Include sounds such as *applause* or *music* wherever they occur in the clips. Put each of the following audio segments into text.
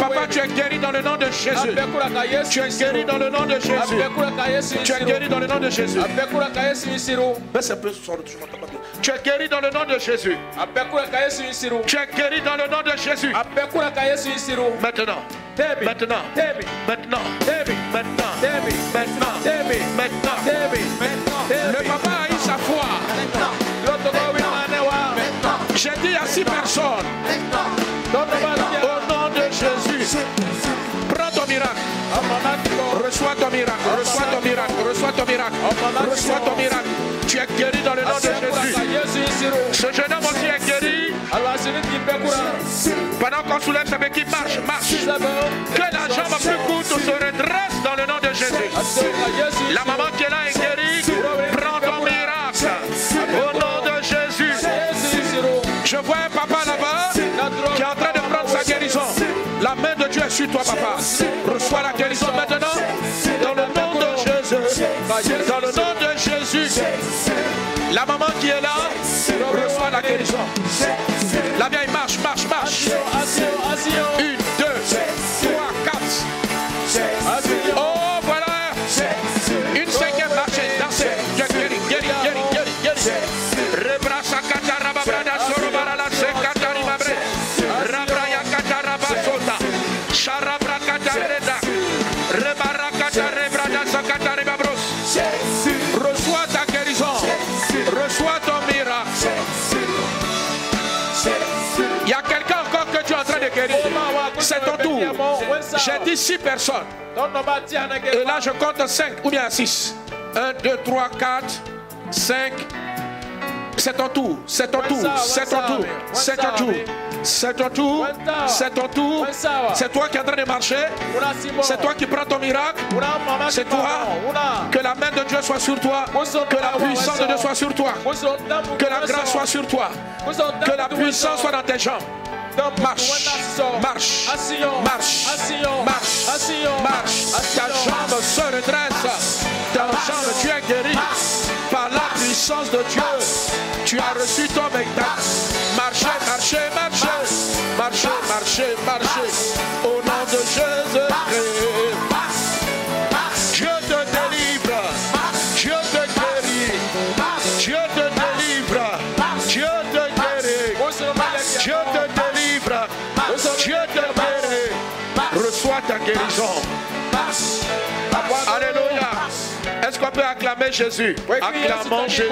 Papa, tu es guéri dans le nom de Jésus. Tu es guéri dans le nom de Jésus. Tu es guéri dans le nom de Jésus. Baisse un peu sur le Tu es guéri dans le nom de Jésus. Tu es guéri dans le nom de Jésus. Maintenant. Maintenant. Maintenant. Maintenant. Maintenant. Maintenant. Le papa a eu sa foi. J'ai dit à six personnes. Au nom de Reçois ton miracle. Reçois ton miracle. Reçois ton miracle. Reçois ton miracle. Tu es guéri dans le nom de Jésus. Ce jeune homme aussi est guéri. Pendant qu'on soulève sa qui marche, marche. Que la jambe plus courte se redresse dans le nom de Jésus. La maman qui est là est guérie. Prends ton miracle. Au nom de Jésus. Je vois sur toi, papa. Reçois la guérison maintenant. Dans le nom de Jésus. Dans le nom de Jésus. La maman qui est là reçoit la guérison. La vieille marche, marche, marche. C'est ton tour. J'ai dit six personnes. Et là, je compte cinq ou bien six. Un, deux, trois, quatre, cinq. C'est ton tour. C'est ton tour. C'est ton tour. C'est ton tour. C'est ton tour. C'est ton tour. C'est toi qui es en train de marcher. C'est toi qui prends ton miracle. C'est toi. Que la main de Dieu soit sur toi. Que la puissance de Dieu soit sur toi. Que la grâce soit sur toi. Que la puissance soit dans tes jambes. Marche, marche, marche, marche, marche. Ta jambe se redresse. Ta jambe, tu es guéri. Par la puissance de Dieu. Tu as reçu ton spectacle. Marchez, marchez, marchez. Marchez, marchez, marchez. Jésus Acclamons Jésus.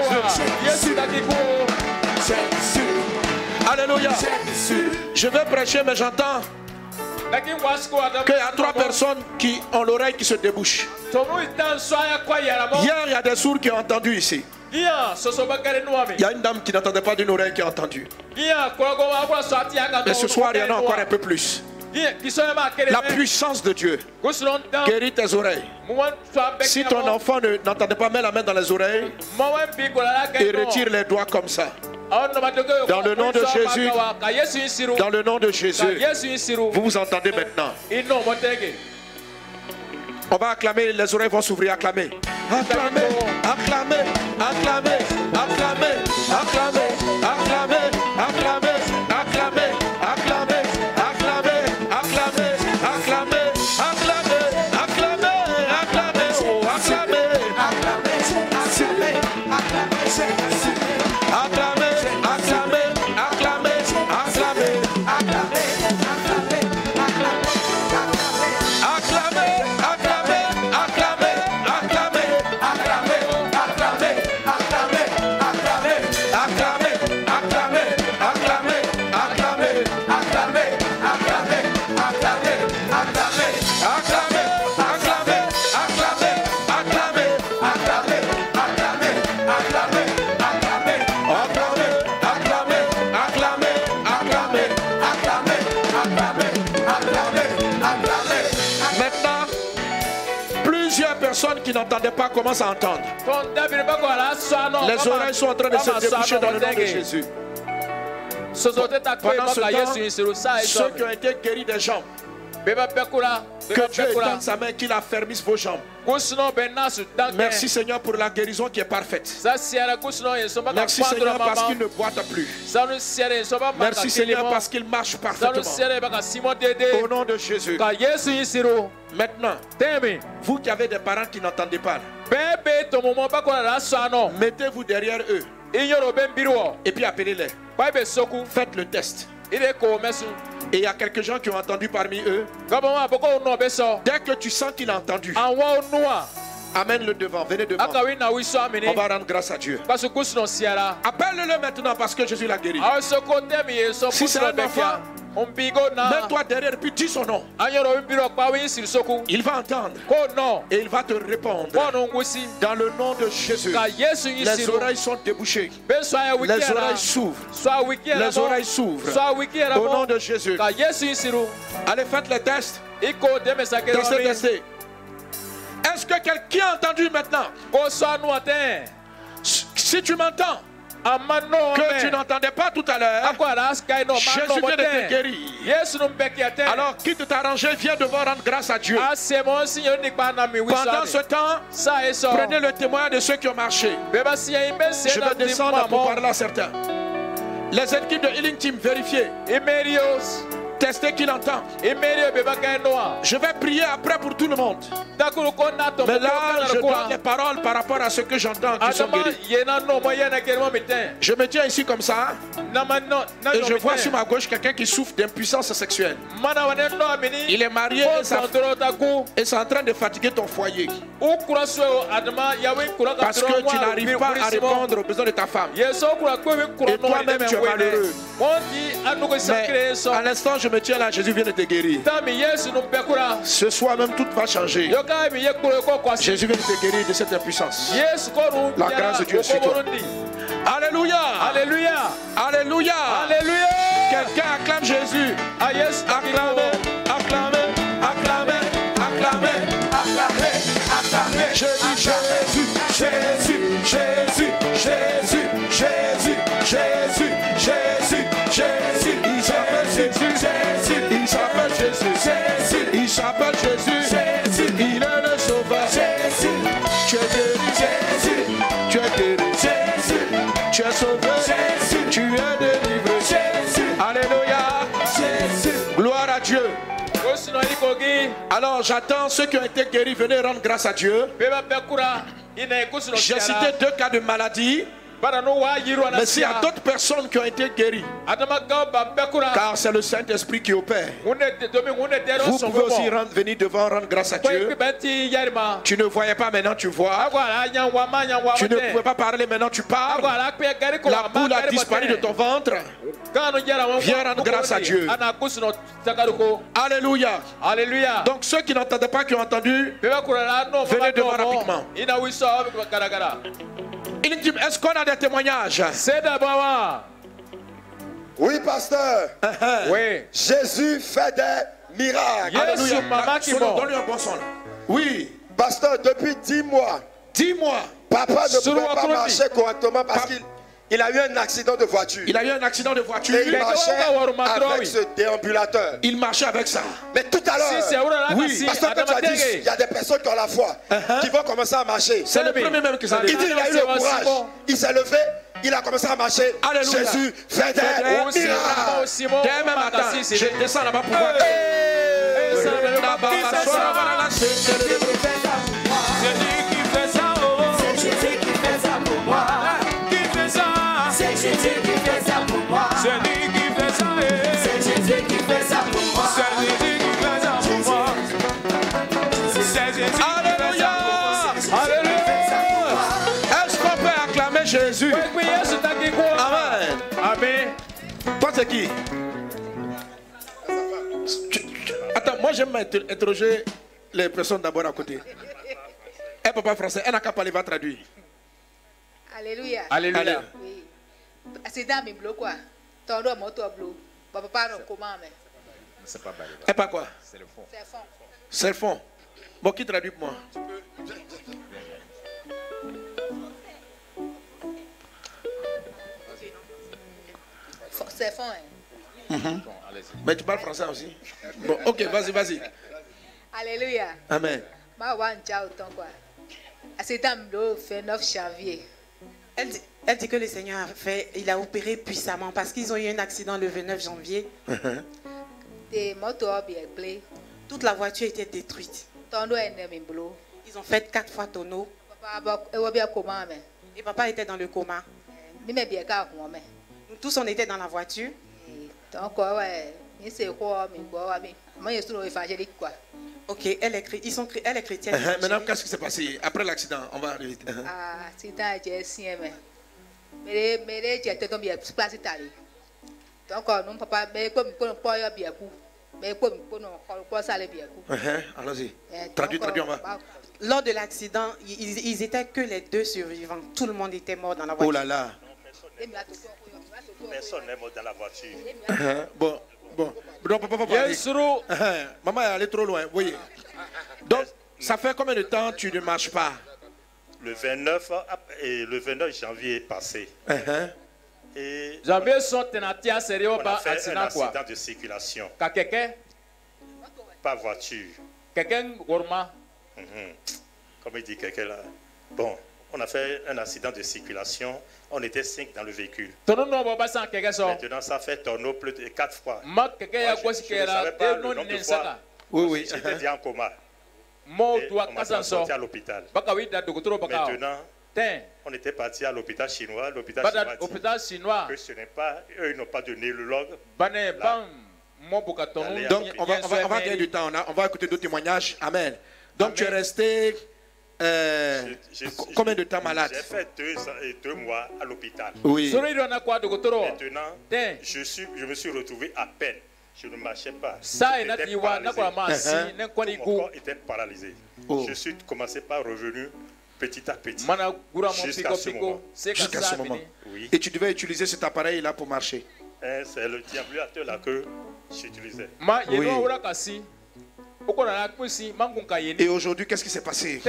Alléluia. Je vais prêcher, mais j'entends qu'il y a trois personnes qui ont l'oreille qui se débouche. Hier, il y a des sourds qui ont entendu ici. Il y a une dame qui n'entendait pas d'une oreille qui a entendu. Mais ce soir, il y en a encore un peu plus. La puissance de Dieu guérit tes oreilles. Si ton enfant ne- n'entendait pas, mets la main dans les oreilles et retire les doigts comme ça. Dans le nom de Jésus, Dans le nom de Jésus, vous vous entendez maintenant. On va acclamer, les oreilles vont s'ouvrir. Acclamer, acclamer, acclamer, acclamer, acclamer, n'entendaient pas commencent à entendre. Les oreilles sont en train de se déboucher dans le nom de Jésus. Pendant ce temps, ceux qui ont été guéris des jambes, Que Dieu étende sa main, qu'il affermisse vos jambes. Merci Seigneur pour la guérison qui est parfaite. Merci Seigneur parce qu'il ne boite plus. Merci Seigneur parce qu'il marche parfaitement. Au nom de Jésus. Maintenant, vous qui avez des parents qui n'entendez pas, mettez-vous derrière eux et puis appelez-les. Faites le test. Et il y a quelques gens qui ont entendu parmi eux. Dès que tu sens qu'il a entendu, amène-le devant, venez devant. On va rendre grâce à Dieu. Appelle-le maintenant parce que Jésus l'a guéri. Si c'est un enfant, Mets-toi derrière puis dis son nom. Il va entendre. Et il va te répondre. Dans le nom de Jésus. Les oreilles sont débouchées. Les oreilles s'ouvrent. Les oreilles s'ouvrent. Au nom de Jésus. Allez, faites le test. Testez, testez. Est-ce que quelqu'un a entendu maintenant? Si tu m'entends, que tu n'entendais pas tout à l'heure. Jésus vient de te guérir. Alors quitte t'arranger, viens devoir rendre grâce à Dieu. Pendant ce temps, prenez le témoin de ceux qui ont marché. Je vais descendre pour parler à certains. Les équipes de Healing Team, vérifiez. Tester qu'il entend. Je vais prier après pour tout le monde. Mais là, je donne les paroles par rapport à ce que j'entends qui sont guéris. Je me tiens ici comme ça. Et je vois sur ma gauche quelqu'un qui souffre d'impuissance sexuelle. Il est marié et c'est en train de fatiguer ton foyer. Parce que tu n'arrives pas à répondre aux besoins de ta femme. Et toi-même, tu es malheureux. Mais à l'instant, je là, Jésus vient de te guérir. Ce soir même, tout va changer. Jésus vient de te guérir de cette impuissance. La grâce de Dieu est sur toi. Alléluia. Alléluia. Alléluia. Alléluia. Quelqu'un acclame Jésus. Ah Alors j'attends ceux qui ont été guéris, venez rendre grâce à Dieu. J'ai cité deux cas de maladie. Mais s'il y a d'autres personnes qui ont été guéries, car c'est le Saint-Esprit qui opère, vous pouvez aussi rendre, venir devant rendre grâce à Dieu. Tu ne voyais pas, maintenant tu vois. Tu ne pouvais pas parler, maintenant tu parles. La boule a disparu de ton ventre. Viens rendre grâce à Dieu. Alléluia. Alléluia. Donc ceux qui n'entendaient pas, qui ont entendu, venez devant rapidement. Est-ce qu'on a des témoignages? Oui, pasteur. *laughs* Oui. Jésus fait des miracles. Alléluia. Donne-lui un bon son. Oui. Pasteur, depuis dix mois, Dix mois. papa ne pouvait pas marcher correctement parce qu'il il a eu un accident de voiture. Il a eu un accident de voiture. Et il marchait avec ce déambulateur. Il marchait avec ça. Mais tout à l'heure, Oui. pasteur, quand tu as dit, il y a des personnes qui ont la foi, qui vont commencer à marcher. C'est le premier même qui s'en Il dit, il a eu le courage. Il s'est levé, il a commencé à marcher. Alléluia. Jésus fait des Fait des miracles. Dès même matin, je descends là-bas pour voir. Toi, c'est qui? Tu- tu- Attends, moi j'aime inter- interroger les personnes d'abord à côté. Un papa français, un n'a qu'à parler, va traduire. Alléluia. Alléluia. Oui. Accident mi bloqué quoi. Tọrọ moto bloqué. Papa pas comment mais? C'est pas. Et pas quoi? C'est le fond. c'est fond. C'est le fond. Bon, qui traduit pour moi? C'est fond. hein. Bon, allez-y. Mais tu parles français aussi Bon, ok, vas-y, vas-y. Alléluia. Amen. Le 29 janvier. Elle dit, elle dit que le Seigneur a fait, il a opéré puissamment parce qu'ils ont eu un accident le 29 janvier. Des motos bien blé. Toute la voiture était détruite. Ils ont fait quatre fois tonneau et papa était dans le coma. Mais. Tous, on était dans la voiture. Donc ouais, ni c'est quoi mi bo wa mi. Moi je suis évangélique quoi. Ok, elle est, ils sont, elle est chrétienne. Uh-huh. Maintenant, qu'est-ce qui s'est passé? Après l'accident, on va arriver. Uh-huh. Ah, accident je sien mais. Mere mere je te tombe bien. Donc non papa me ko mi ko no po yo bien ku. Me ko mi ko no ko ko sale bien. Uh-huh. Allons-y. Traduis, donc, traduis, on va. ba- Lors de l'accident, ils, ils étaient que les deux survivants. Tout le monde était mort dans la Oh voiture. là là. Personne n'est mort dans la voiture. *laughs* Bon, bon. Donc, papa, papa. *laughs* Maman est allée trop loin. Oui. Donc, ça fait combien de temps tu ne marches pas? Le 29, ap- et le 29 janvier est passé. Uh-huh. Et janvier sɔn tɛna tia sɛri on o a ba fait un accident quoi accident de circulation, ka kɛkɛ pas voiture. kɛkɛ wɔrɔma Mhm. Comme il dit quelqu'un là. Bon, on a fait un accident de circulation. On était cinq dans le véhicule. Maintenant, ça fait tonneau plus de quatre fois. Moi, je- je ne kɛra savais pas le nombre de fois. Oui, oui. J'étais déjà en coma. Et on m'a transporté à l'hôpital. Maintenant, on était parti à l'hôpital chinois. L'hôpital chinois chinois que ce n'est pas, eux, ils n'ont pas de neurologue. Donc, on va, on va, on va gagner du temps. On, a- on va écouter d'autres témoignages. Amen. Donc, tu es resté euh, Je- je- co- combien de temps malade? J'ai fait deux, mois à l'hôpital. Oui. Maintenant, je, suis, je me suis retrouvé à peine. Je ne marchais pas. si Uh-huh. ne kɔni Mon corps était paralysé. Oh. Je suis commencé par revenu petit à petit. Jusqu'à ce moment. Jusqu'à ce moment. Oui. Et tu devais utiliser cet appareil-là pour marcher. Hein, C'est le déambulateur là que j'utilisais. ma Oui. Et yeni aujourd'hui, qu'est-ce qui s'est passé?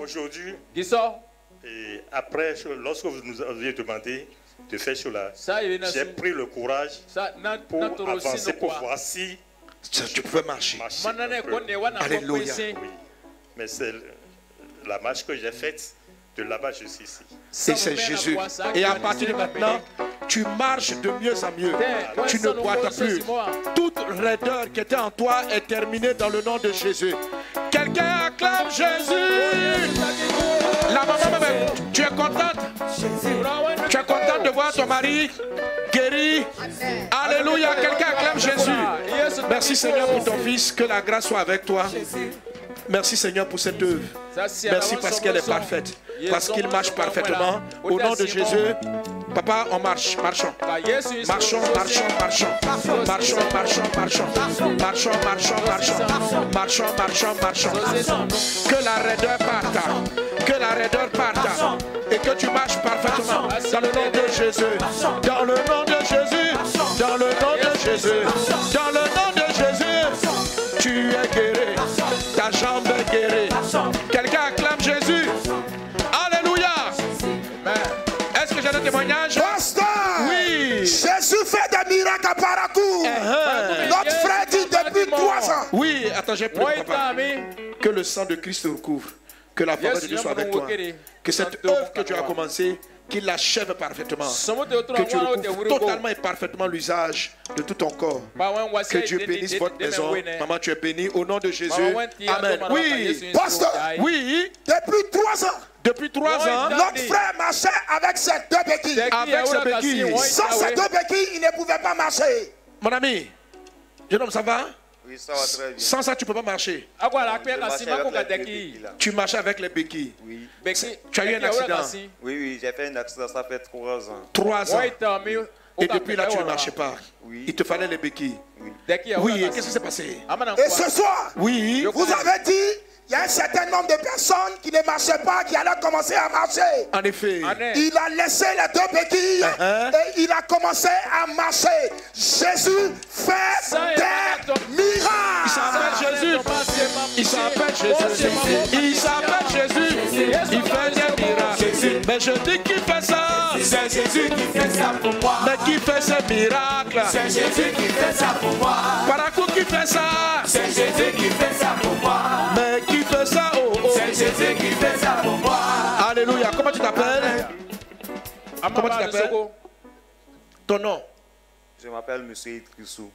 Aujourd'hui, et après, lorsque vous nous aviez demandé de faire cela, j'ai pris le courage pour avancer, pour voir si Tu pouvais marcher. marcher. Alléluia. Oui. Mais c'est la marche que j'ai faite de là-bas jusqu'ici. Et c'est Jésus. Et à partir de maintenant, tu marches de mieux en mieux. Tu ne boites plus. Toute raideur qui était en toi est terminée dans le nom de Jésus. Quelqu'un acclame Jésus. La maman, tu es contente? Tu es contente de voir ton mari guéri? Alléluia. Quelqu'un acclame Jésus. Merci Seigneur pour ton fils. Que la grâce soit avec toi. Merci Seigneur pour cette œuvre. Merci parce qu'elle est parfaite. Parce qu'il marche parfaitement. Au nom de Jésus, papa, on marche, marchons. Marchons, marchons, marchons. Marchons, marchons, marchons. Marchons, marchons, marchons. Marchons, marchons, marchons. Que la raideur parte. Que la raideur parte. Et que tu marches parfaitement. Dans le nom de Jésus. Dans le nom de Jésus. Dans le nom de Jésus. Dans le nom de Jésus. Tu es guéri. Ta jambe est guérie. Jésus fait des miracles à Parakou. Uh-huh. Notre frère dit depuis trois ans. Oui, attends, j'ai pris papa. Que le sang de Christ te recouvre. Que la faveur de Dieu soit avec toi. Que cette œuvre que tu as commencée, qu'il l'achève parfaitement. Que tu recouvres totalement et parfaitement l'usage de tout ton corps. Que Dieu bénisse votre maison. Maman, tu es bénie au nom de Jésus. Amen. Oui. Pasteur. Oui. Depuis trois ans, Depuis trois Oui, ans, notre frère marchait avec ses deux béquilles. avec ce béquille. Sans ces deux béquilles, il ne pouvait pas marcher. Mon ami, jeune homme, ça va? Oui, ça va très bien. Sans ça, tu ne peux pas marcher. Marchais béquilles, là. Tu marches avec les béquilles. Oui. Tu as eu un accident. Oui, oui, j'ai fait un accident, ça fait trois ans. Trois ans. Et depuis là, tu ne marchais pas. Oui. Il te fallait les béquilles. Oui, et qu'est-ce qui s'est passé? Et ce soir, Oui. vous avez dit, il y a un certain nombre de personnes qui ne marchaient pas, qui allaient commencer à marcher. En effet. Il a laissé les deux béquilles Uh-huh. et il a commencé à marcher. Jésus fait des Il s'appelle miracles. Jésus. Il s'appelle Jésus. Il s'appelle Jésus. Il fait des miracles. Mais je dis qu'il fait ça. C'est Jésus qui fait ça pour moi. Mais qui fait ces miracles? C'est Jésus qui fait ça pour moi. Parakou qui qui fait ça C'est Jésus qui fait ça pour moi. Mais Alléluia. Comment tu t'appelles? Comment tu Amama t'appelles Lesoko. Ton nom? Je m'appelle Monsieur Idrissou.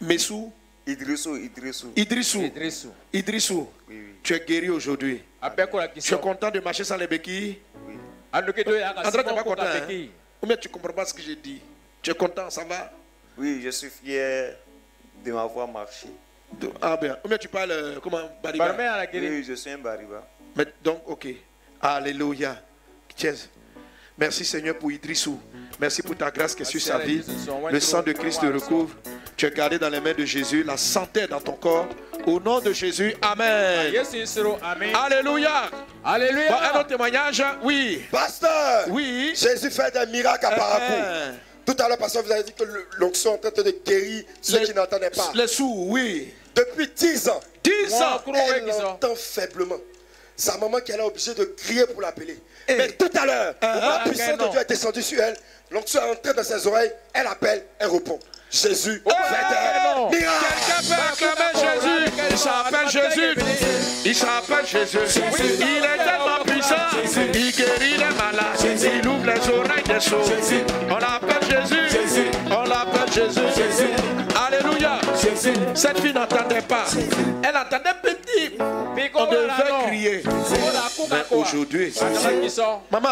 Messou? Idrissou, Idrissou. Idrissou. Idrissou. Idrissou. Oui, oui. Tu es guéri aujourd'hui. Tu es content de marcher sans les béquilles? Ya ka André, pas ko content. Hein? Ou bien tu comprends pas ce que j'ai dit? Tu es content, ça va? Oui, je suis fier de m'avoir marché. De- Ah bien. Ou bien tu parles, euh, comment Bariba? Oui, oui, je suis un bariba. Mais donc, ok. Alléluia. Tiens. Merci Seigneur pour Idrissou. Merci pour ta grâce qui est sur sa vie. Le sang de Christ te recouvre. Tu es gardé dans les mains de Jésus. La santé est dans ton corps. Au nom de Jésus, Amen. Alléluia. Bon, un Alléluia. autre témoignage. Oui. Pasteur, Oui. Jésus fait des miracles à Parakou. Euh, Tout à l'heure, pasteur, vous avez dit que l'onction est en train de guérir ceux Les- qui n'entendaient pas. Les sous, oui. Depuis 10 ans, 10 ans. Elle entend faiblement. Sa maman qui est là obligée de crier pour l'appeler. Eh. Mais tout à l'heure, Ah, la ah, puissance de. Dieu est descendue sur elle. L'onction est entrée dans ses oreilles. Elle appelle, elle répond. Jésus des miracles. Quelqu'un peut acclamer Jésus. Il s'appelle Jésus. Il s'appelle Jésus. Il est tellement puissant. Il guérit les malades. Il ouvre les oreilles des sourds. On l'appelle Jésus. On l'appelle Jésus. Alléluia. Cette fille n'entendait pas. Elle entendait. On devait crier. Mais aujourd'hui, maman,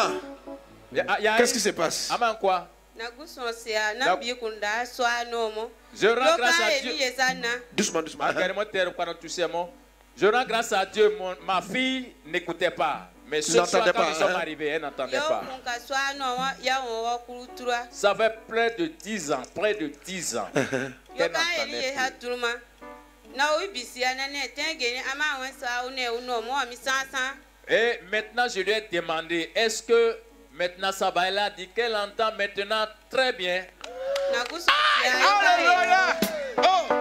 qu'est-ce qui se passe? Je rends grâce à Dieu. Doucement, doucement. Malgré terre pendant tout ces mots, je rends grâce à Dieu. Mon, ma fille n'écoutait pas. Mais ce soir, quand pas, nous sommes hein? arrivés, elle n'entendait pas. Ça fait près de 10 ans, près de 10 ans. *laughs* n'entendait na Et maintenant, je lui ai demandé, est-ce que maintenant ça va? Elle a dit qu'elle entend maintenant très bien. Alléluia. Oh.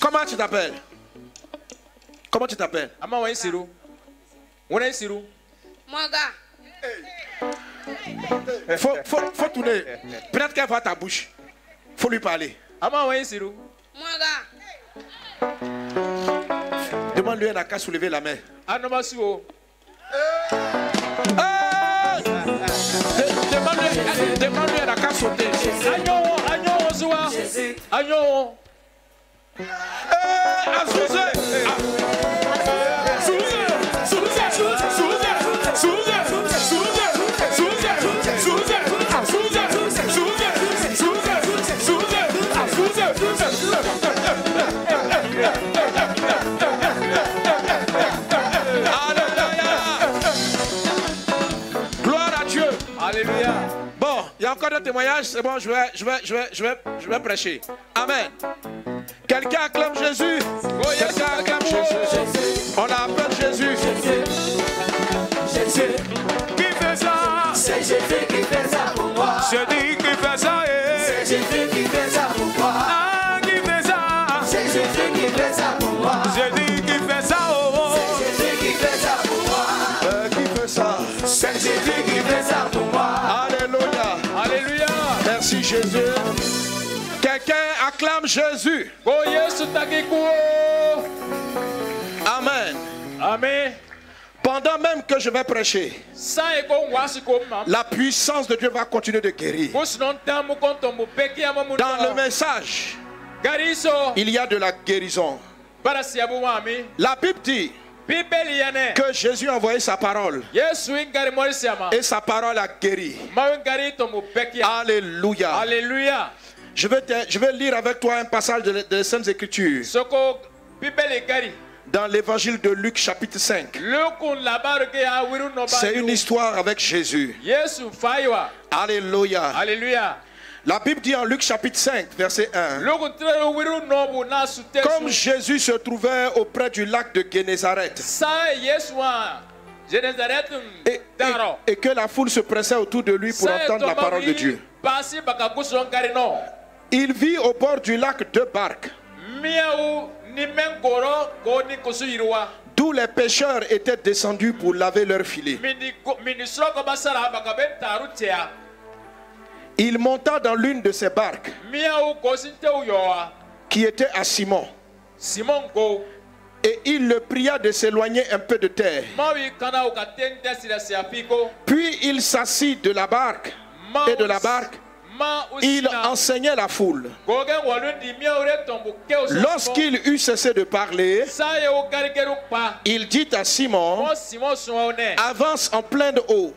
Comment tu t'appelles? Comment tu t'appelles? Ama wa isiru. Wona isiru. mɔga faut, faut, faut tourner. Peut-être qu'elle voit ta bouche. faut lui parler. Ama wa isiru. mɔga Demande-lui, elle n'a qu'à soulever la main. Anoma suo. Hey! De- Demande-lui, elle- n'a qu'à sauter. Anyo suwa. Anyo. Hey, Azuze! Encore des témoignages. C'est bon, je vais, je vais, je vais, je vais, je vais prêcher. Amen. Quelqu'un acclame Jésus. Quelqu'un acclame Jésus. On l'appelle Jésus. Qui fait ça? C'est Jésus qui fait ça pour moi. Je dis qu'il fait ça. Jésus. Quelqu'un acclame Jésus. Takikuo. Amen. Amen. Pendant même que je vais prêcher, mam. la puissance de Dieu va continuer de guérir. Dans le message, il y a de la guérison. La Bible dit. Que Jésus a envoyé sa parole et sa parole a guéri. Alléluia. Alléluia. Je vais, te- je vais lire avec toi un passage de- des Saintes Écritures dans l'évangile de Luc chapitre 5. Lukun labaru ke ya wiru no ba. C'est une histoire avec Jésus. Alléluia. Alléluia. La Bible dit en Luc chapitre 5, verset 1. Lukun tere wiru no bu na sute. Comme Jésus se trouvait auprès du lac de. Genezaret et, et- que la foule se pressait autour de lui pour entendre la parole de Dieu, il vit au bord du lac deux barques, d'où les pêcheurs étaient descendus pour laver leurs filets. Il monta dans l'une de ces barques qui était à Simon. simon Et il le pria de s'éloigner un peu de terre. Puis il s'assit de la barque et de la barque, il enseignait la foule. Lorsqu'il eut cessé de parler, il dit à Simon, avance en plein de eau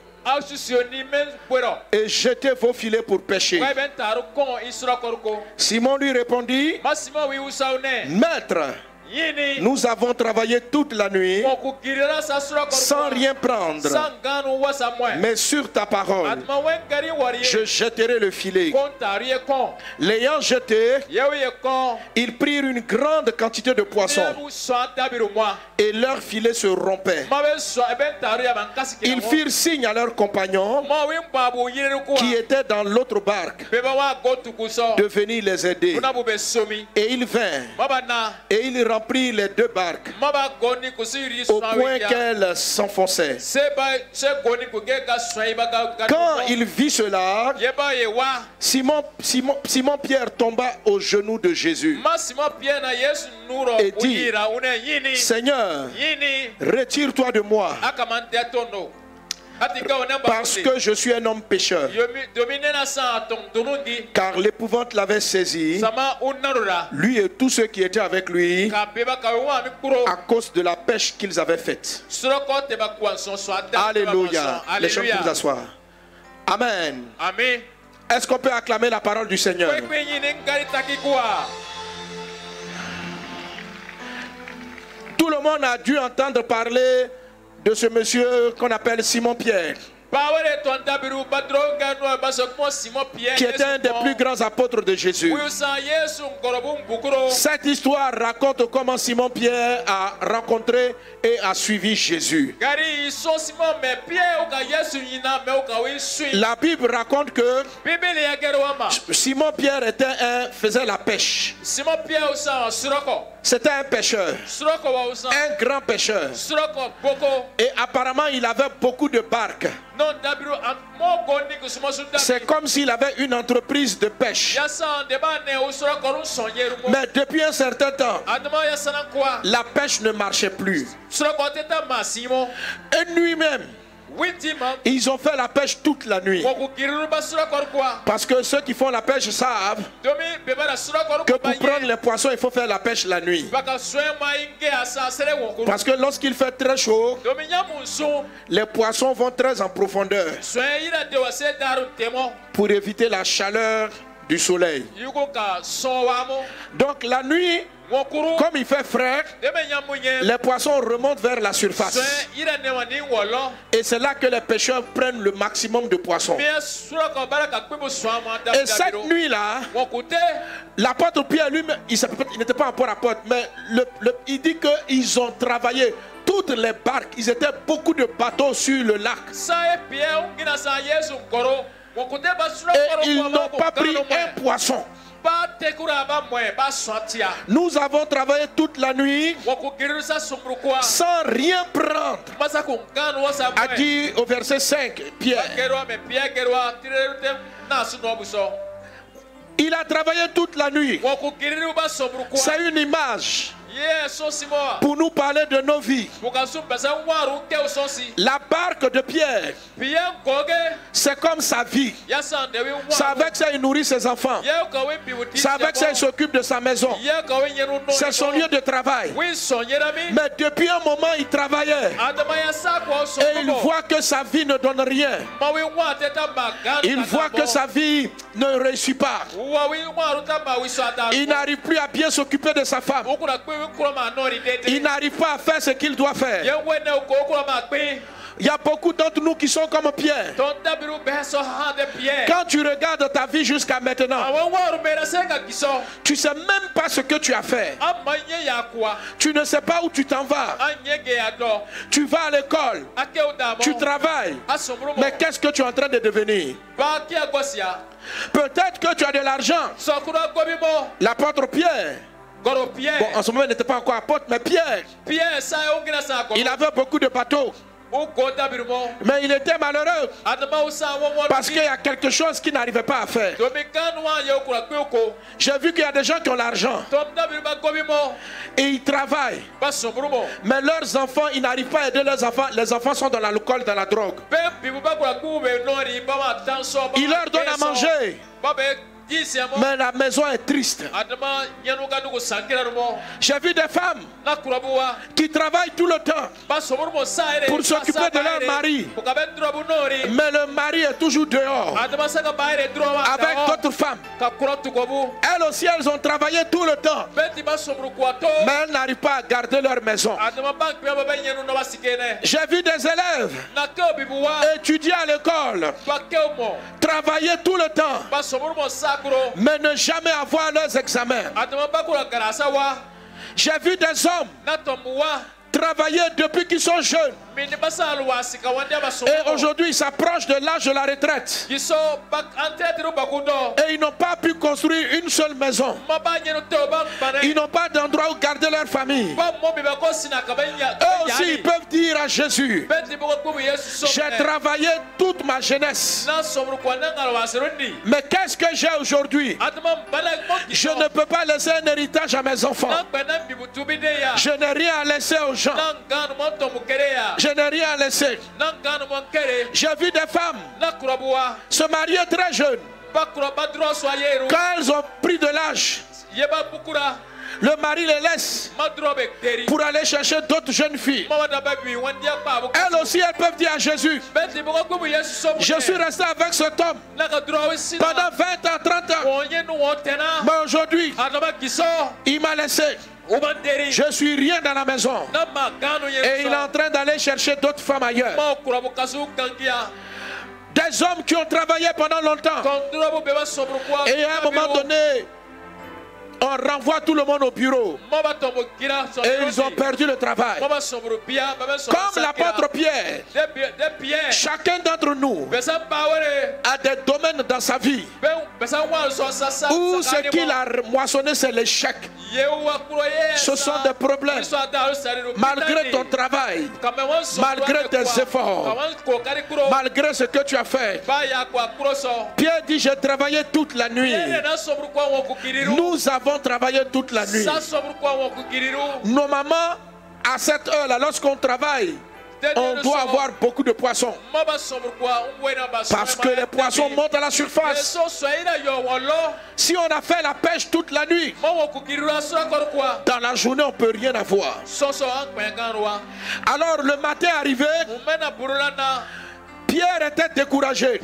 gbɛrɛ et jetez vos filets pour pêcher. wa bɛ n taaru kɔn i sɔrɔ kɔrɔ ko Simon lui répondit, Maître, nous avons travaillé toute la nuit sans rien prendre, mais sur ta parole, je jetterai le filet. L'ayant jeté, ils prirent une grande quantité de poissons. Et leur filet se rompait. Ils firent signe à leurs compagnons qui étaient dans l'autre barque de venir les aider. Et ils vinrent. Et ils remplirent les deux barques au point qu'elles s'enfonçaient. Quand il vit cela, Simon, Simon, Simon Pierre tomba aux genoux de Jésus Et dit, Seigneur, retire-toi de moi, parce que je suis un homme pécheur. Car l'épouvante l'avait saisi, lui et tous ceux qui étaient avec lui, à cause de la pêche qu'ils avaient faite. Alléluia. Les gens vous asseoir. Amen. Amen. Est-ce qu'on peut acclamer la parole du Seigneur? Tout le monde a dû entendre parler de ce monsieur qu'on appelle Simon Pierre, qui était un des plus grands apôtres de Jésus. Cette histoire raconte comment Simon Pierre a rencontré et a suivi Jésus. La Bible raconte que. Simon Pierre était un, faisait la pêche. C'était un pêcheur, un grand pêcheur. Et apparemment, il avait beaucoup de barques. C'est comme s'il avait une entreprise de pêche. Mais depuis un certain temps, la pêche ne marchait plus. Et nuit même, Ils ont fait la pêche toute la nuit. Parce que ceux qui font la pêche savent que pour prendre les poissons, il faut faire la pêche la nuit. Parce que lorsqu'il fait très chaud, les poissons vont très en profondeur pour éviter la chaleur du soleil. Donc la nuit, comme il fait ɲɛ les poissons remontent vers la surface. Et c'est là que les pêcheurs prennent le maximum de poissons. Et cette nuit-là, l'apôtre Pierre lui-même, il il n'était pas encore apôtre, mais le- le- il dit qu'ils ont travaillé toutes les barques. Ils étaient beaucoup de bateaux sur le lac. Et ils n'ont pas pris un poisson. Nous avons travaillé toute la nuit sans rien prendre. A dit au verset 5, Pierre. Il a travaillé toute la nuit. C'est une image. Pour nous parler de nos vies. La barque de Pierre, c'est comme sa vie. C'est avec ça il nourrit ses enfants. C'est avec ça il s'occupe de sa maison. C'est son lieu de travail. Mais depuis un moment, il travaillait. Et il voit que sa vie ne donne rien. Il voit que sa vie ne réussit pas. Il n'arrive plus à bien s'occuper de sa femme. Il n'arrive pas à faire ce qu'il doit faire. ne. Il y a beaucoup d'entre nous qui sont comme Pierre. Quand tu regardes ta vie jusqu'à maintenant, tu sais même pas ce que tu as fait. Tu ne sais pas où tu t'en vas. Tu vas à l'école, tu travailles. Mais qu'est-ce que tu es en train de devenir? Peut-être que tu as de l'argent. L'apôtre Pierre, bon, en ce moment, il n'était pas encore apôtre, mais Pierre, il avait beaucoup de bateaux. Mais il était malheureux parce qu'il y a quelque chose qu'il n'arrivait pas à faire. J'ai vu qu'il y a des gens qui ont l'argent et ils travaillent. Mais leurs enfants, ils n'arrivent pas à aider leurs enfants. Les enfants sont dans l'alcool, dans la drogue. Il leur donne à manger. Mais la maison est triste. J'ai vu des femmes qui travaillent tout le temps pour s'occuper de leur mari. Mais le mari est toujours dehors. Avec d'autres femmes. Elles aussi, elles ont travaillé tout le temps. Mais elles n'arrivent pas à garder leur maison. J'ai vu des élèves étudier à l'école, travailler tout le temps mais ne jamais avoir leurs examens. J'ai vu des hommes travailler depuis qu'ils sont jeunes. Et aujourd'hui, ils s'approchent de l'âge de la retraite. Et ils n'ont pas pu construire une seule maison. Ils n'ont pas d'endroit où garder leur famille. Eux aussi, ils peuvent dire à Jésus, j'ai travaillé toute ma jeunesse. Mais qu'est-ce que j'ai aujourd'hui? Je ne peux pas laisser un héritage à mes enfants. Je n'ai rien à laisser aux gens. Je n'ai rien laissé. J'ai vu des femmes se marier très jeunes. Quand elles ont pris de l'âge, le mari les laisse pour aller chercher d'autres jeunes filles. Elles aussi, elles peuvent dire à Jésus, je suis resté avec cet homme pendant 20 ans, 30 ans. Mais aujourd'hui, il m'a laissé. Je suis rien dans la maison. Et il est en train d'aller chercher d'autres femmes ailleurs. Des hommes qui ont travaillé pendant longtemps. Et à un moment donné, on renvoie tout le monde au bureau. Et ils ont perdu le travail. Comme l'apôtre Pierre, chacun d'entre nous a des domaines dans sa vie où ce qu'il a moissonné, c'est l'échec. Ce sont des problèmes. Malgré ton travail, malgré tes efforts, malgré ce que tu as fait. Pierre dit, j'ai travaillé toute la nuit. Nous avons travaillé toute la nuit. Normalement, à cette heure-là, lorsqu'on travaille, on doit avoir beaucoup de poissons. Parce que les poissons montent à la surface. Si on a fait la pêche toute la nuit, dans la journée, on ne peut rien avoir. Alors le matin arrivé, Pierre était découragé.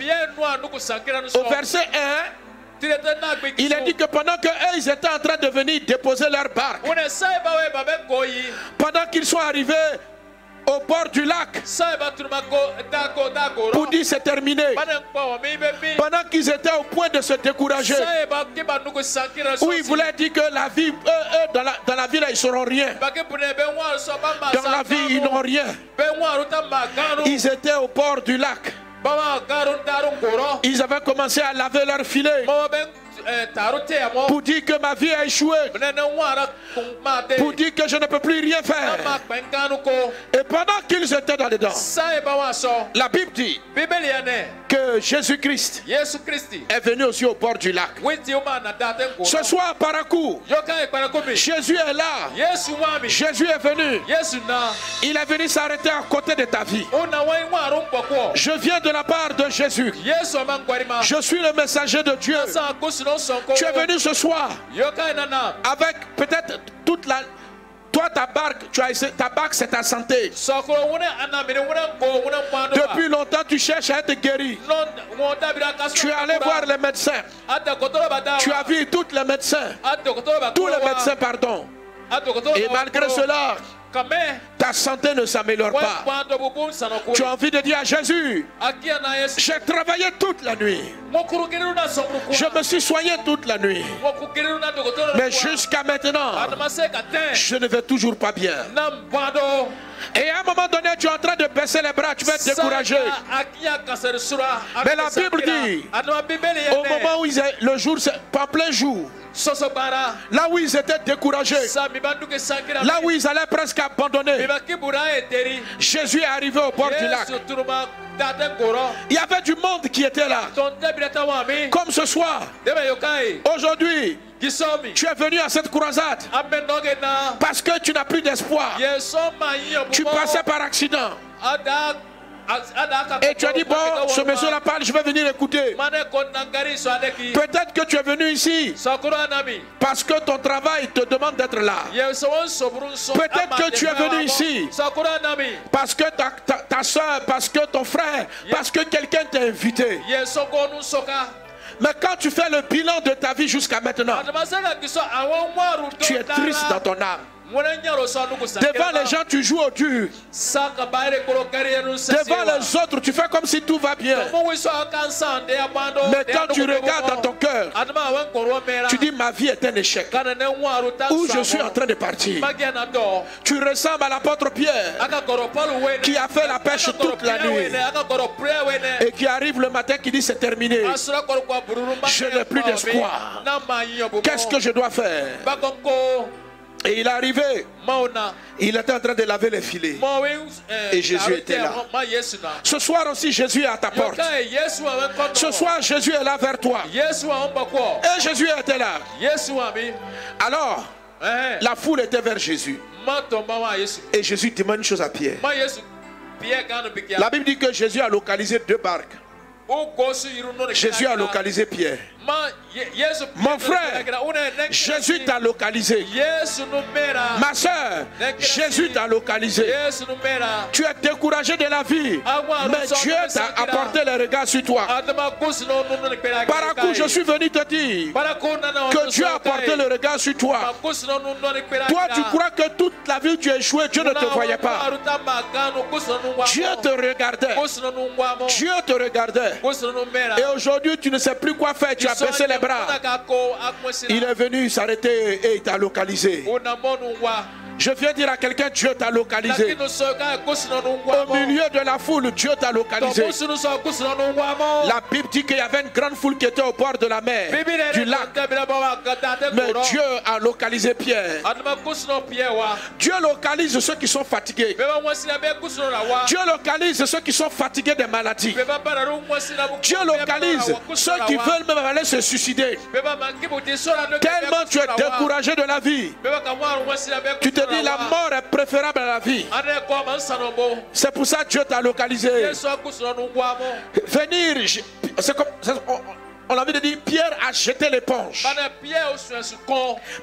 Au verset 1, il a dit que pendant que ils étaient en train de venir déposer leur barque, pendant qu'ils sont arrivés au bord du lac pour dire c'est terminé. Pendant qu'ils étaient au point de se décourager, où ils voulaient dire que la vie, dans, la, dans la vie là, ils seront rien. Dans la vie, ils n'ont rien. Ils étaient au bord du lac. Ils avaient commencé à laver leur filet pour dire que ma vie a échoué, pour dire que je ne peux plus rien faire. Et pendant qu'ils étaient dans les dents, la Bible dit que Jésus-Christ est venu aussi au bord du lac. Ce soir, par un coup, Jésus est là. Jésus est venu. Il est venu s'arrêter à côté de ta vie. Je viens de la part de Jésus. Je suis le messager de Dieu. Tu es venu ce soir avec peut-être toute la toi, ta barque, tu as, ta barque, c'est ta santé. Depuis longtemps, tu cherches à être guéri. Tu es allé voir les médecins. Tu as vu tous les médecins. Tous les médecins, pardon. Et malgré cela, ta santé ne s'améliore pas. Tu as envie de dire à Jésus, j'ai travaillé toute la nuit. Je me suis soigné toute la nuit. Mais jusqu'à maintenant, je ne vais toujours pas bien. Et à un moment donné, tu es en train de baisser les bras, tu vas être découragé. Mais la Bible dit, au moment où le jour, en plein jour, Là où ils étaient découragés. Là où ils allaient presque abandonner. Jésus est arrivé au bord du lac. Il y avait du monde qui était là. Comme ce soir. Aujourd'hui. Tu es venu à cette croisade parce que tu n'as plus d'espoir. Tu passais par accident. Et tu as dit, bon, ce monsieur-là parle, je vais venir écouter. Peut-être que tu es venu ici parce que ton travail te demande d'être là. Peut-être que tu es venu ici parce que ta, ta, soeur, parce que ton frère, parce que quelqu'un t'a invité. Mais quand tu fais le bilan de ta vie jusqu'à maintenant, tu es triste dans ton âme. Devant les gens, tu joues au dur. Devant les autres, tu fais comme si tout va bien. Mais quand tu regardes dans ton cœur, tu dis ma vie est un échec. Où je suis en train de partir. Tu ressembles à l'apôtre Pierre qui a fait la pêche toute la nuit et qui arrive le matin qui dit c'est terminé. Je n'ai plus d'espoir. Qu'est-ce que je dois faire? Et il est arrivé. Il était en train de laver les filets. Et Jésus était là. Ce soir aussi, Jésus est à ta porte. Ce soir, Jésus est là vers toi. Et Jésus était là. Alors, la foule était vers Jésus. Et Jésus demande une chose à Pierre. La Bible dit que Jésus a localisé deux barques. Jésus a localisé Pierre. Mon frère, Jésus t'a localisé. Ma soeur, Jésus t'a localisé. Tu es découragé de la vie, mais Dieu t'a apporté le regard sur toi. Par coup, je suis venu te dire que Dieu a apporté le regard sur toi. Toi, tu crois que toute la vie tu es échoué, Dieu ne te voyait pas. Dieu te regardait. Dieu te regardait. Et aujourd'hui, tu ne sais plus quoi faire. Tu as baissé les bras. Il est venu s'arrêter et t'a localisé. Je viens dire à quelqu'un, Dieu t'a localisé. Au milieu de la foule, Dieu t'a localisé. La Bible dit qu'il y avait une grande foule qui était au bord de la mer, du lac. Mais Dieu a localisé Pierre. Dieu localise ceux qui sont fatigués. Dieu localise ceux qui sont fatigués des maladies. Dieu localise ceux qui veulent même aller se suicider. Tellement tu es découragé de la vie. Tu te dit la mort est préférable à la vie. C'est pour ça que Dieu t'a localisé. Venir, c'est comme, on a envie de dire Pierre a jeté l'éponge.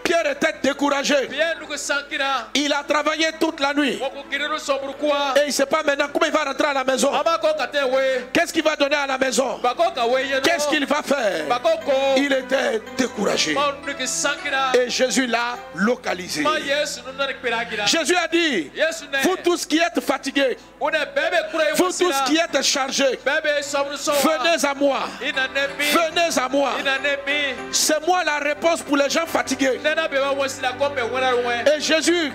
Pierre était découragé. Il a travaillé toute la nuit. Et il ne sait pas maintenant comment il va rentrer à la maison. Qu'est-ce qu'il va donner à la maison? Qu'est-ce qu'il va faire? Il était découragé. Et Jésus l'a localisé. Jésus a dit Vous tous qui êtes fatigués, vous tous qui êtes chargés, venez à moi. Venez venez à moi. C'est moi la réponse pour les gens fatigués. Et Jésus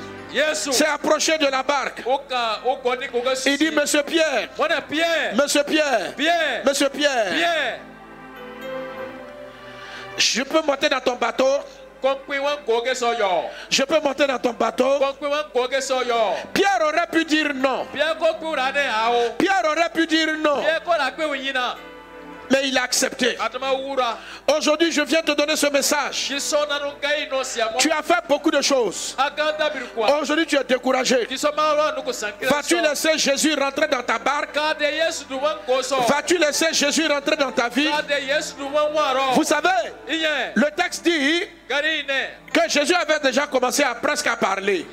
s'est approché de la barque. Il dit, Monsieur Pierre, Monsieur Pierre, Monsieur Pierre, je peux monter dans ton bateau? Je peux monter dans ton bateau? Pierre aurait pu dire non. Pierre aurait pu dire non. Mais il a accepté. Aujourd'hui, je viens te donner ce message. Tu as fait beaucoup de choses. Aujourd'hui, tu es découragé. Vas-tu laisser Jésus rentrer dans ta barque? Vas-tu laisser Jésus rentrer dans ta vie? Vous savez, le texte dit que Jésus avait déjà commencé à presque à parler.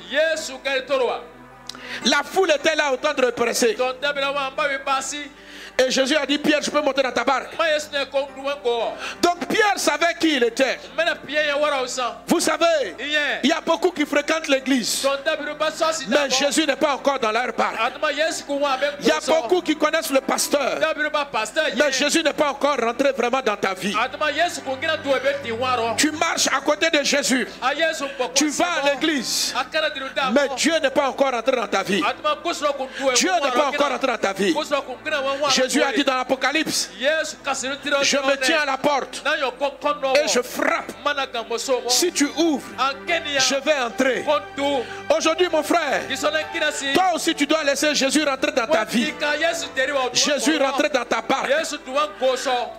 La foule était là autant de presser. Et Jésus a dit, Pierre, je peux monter dans ta barque. Donc Pierre savait qui il était. Vous savez, il y a beaucoup qui fréquentent l'église. Mais Jésus n'est pas encore dans leur barque. Il y a beaucoup qui connaissent le pasteur. Mais Jésus n'est pas encore rentré vraiment dans ta vie. Tu marches à côté de Jésus. Tu vas à l'église. Mais Dieu n'est pas encore rentré dans ta vie. Dieu n'est pas encore rentré dans ta vie. Jésus a dit dans l'Apocalypse, je me tiens à la porte et je frappe. Si tu ouvres, je vais entrer. Aujourd'hui, mon frère, toi aussi tu dois laisser Jésus rentrer dans ta vie. Jésus rentrer dans ta barque.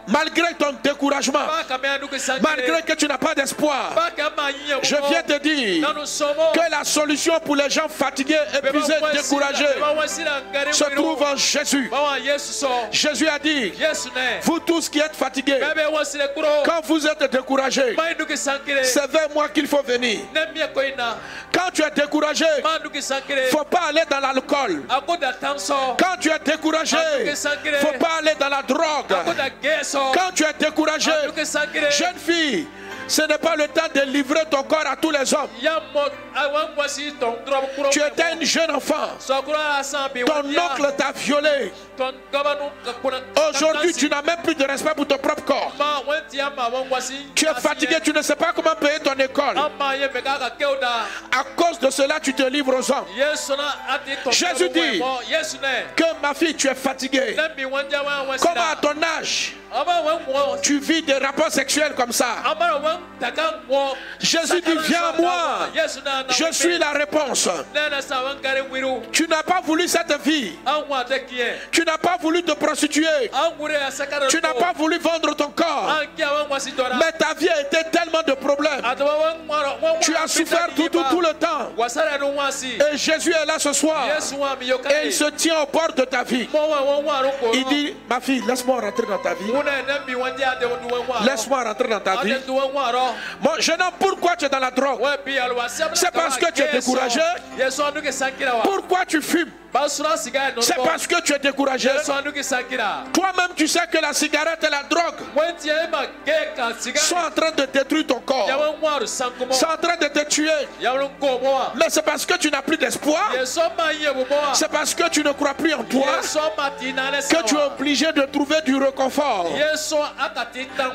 Malgré ton découragement, malgré que tu n'as pas d'espoir, je viens te dire que la solution pour les gens fatigués, épuisés, découragés se trouve en Jésus. Jésus a dit, vous tous qui êtes fatigués, quand vous êtes découragés, c'est vers moi qu'il faut venir. Quand tu es découragé, il ne faut pas aller dans l'alcool. Quand tu es découragé, il ne faut pas aller dans la drogue. Quand tu es découragé, jeune fille, ce n'est pas le temps de livrer ton corps à tous les hommes. Tu étais une jeune enfant. Ton oncle t'a violé. Aujourd'hui, tu n'as même plus de respect pour ton propre corps. Tu es fatigué, tu ne sais pas comment payer ton école. À cause de cela, tu te livres aux hommes. Jésus dit que ma fille, tu es fatiguée. Comment à ton âge tu vis des rapports sexuels comme ça? Jésus dit, viens à moi. Je suis la réponse. Tu n'as pas voulu cette vie. Tu n'as pas voulu te prostituer. Tu n'as pas voulu vendre ton corps. Mais ta vie a été tellement de problèmes. Tu as souffert tout, tout, tout le temps. Et Jésus est là ce soir. Et il se tient au bord de ta vie. Il dit, ma fille, laisse-moi rentrer dans ta vie. Laisse-moi rentrer dans ta vie. Mon jeune homme, pourquoi tu es dans la drogue. C'est parce que tu es découragé. Pourquoi tu fumes? C'est parce que tu es découragé. Toi-même, tu sais que la cigarette et la drogue sont en train de détruire ton corps. Sont en train de te tuer. Mais c'est parce que tu n'as plus d'espoir. C'est parce que tu ne crois plus en toi que tu es obligé de trouver du réconfort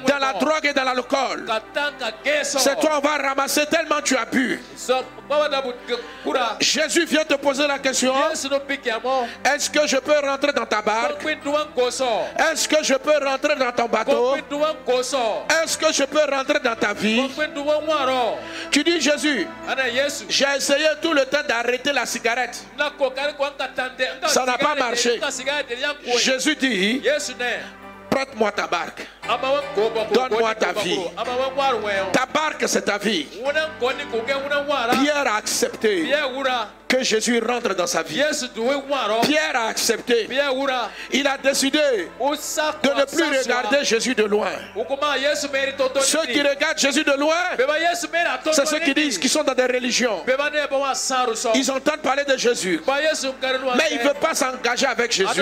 dans la drogue et dans l'alcool. C'est toi, on va ramasser tellement tu as bu. Jésus vient te poser la question. Est-ce que je peux rentrer dans ta barque? Est-ce que je peux rentrer dans ton bateau? Est-ce que je peux rentrer dans ta vie? Tu dis Jésus, j'ai essayé tout le temps d'arrêter la cigarette. Ça n'a pas marché. Jésus dit, prête-moi ta barque. Donne-moi ta vie. Ta barque, c'est ta vie. Pierre a accepté que Jésus rentre dans sa vie. Pierre a accepté. Il a décidé de ne plus regarder Jésus de loin. Ceux qui regardent Jésus de loin, c'est ceux qui disent qu'ils sont dans des religions. Ils entendent parler de Jésus. Mais ils ne veulent pas s'engager avec Jésus.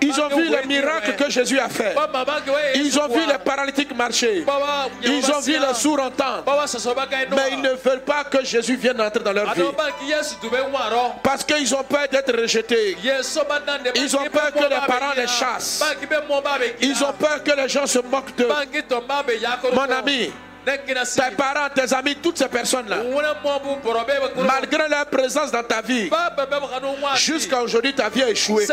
Ils ont vu les miracles que Jésus a fait. Ils ont vu les paralytiques marcher. Ils ont vu les sourds entendre. Mais ils ne veulent pas que Jésus vienne entrer dans leur vie. Parce qu'ils ont peur d'être rejetés. Ils ont peur que les parents les chassent. Ils ont peur que les gens se moquent d'eux. Mon ami, tes parents, tes amis, toutes ces personnes-là, malgré leur présence dans ta vie, jusqu'à aujourd'hui, ta vie a échoué. Est-ce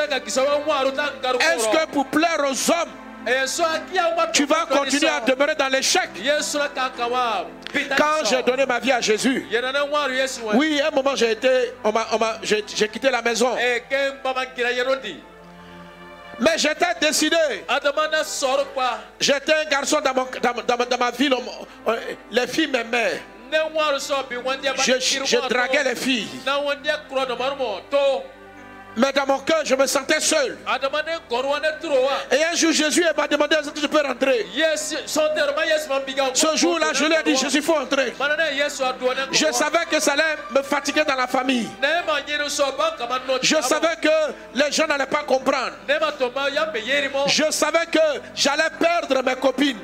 que pour plaire aux hommes, tu vas continuer à demeurer dans l'échec? Quand j'ai donné ma vie à Jésus, oui, à un moment j'ai été, j'ai quitté la maison. Mais j'étais décidé. J'étais un garçon dans, mon, dans, dans, dans ma ville. Les filles m'aimaient. Je, je draguais les filles. Mais dans mon cœur, je me sentais seul. Et un jour, Jésus m'a demandé si je peux rentrer? Ce jour-là, je lui ai dit, Jésus, il faut entrer. Je savais que ça allait me fatiguer dans la famille. Je savais que les gens n'allaient pas comprendre. Je savais que j'allais perdre mes copines.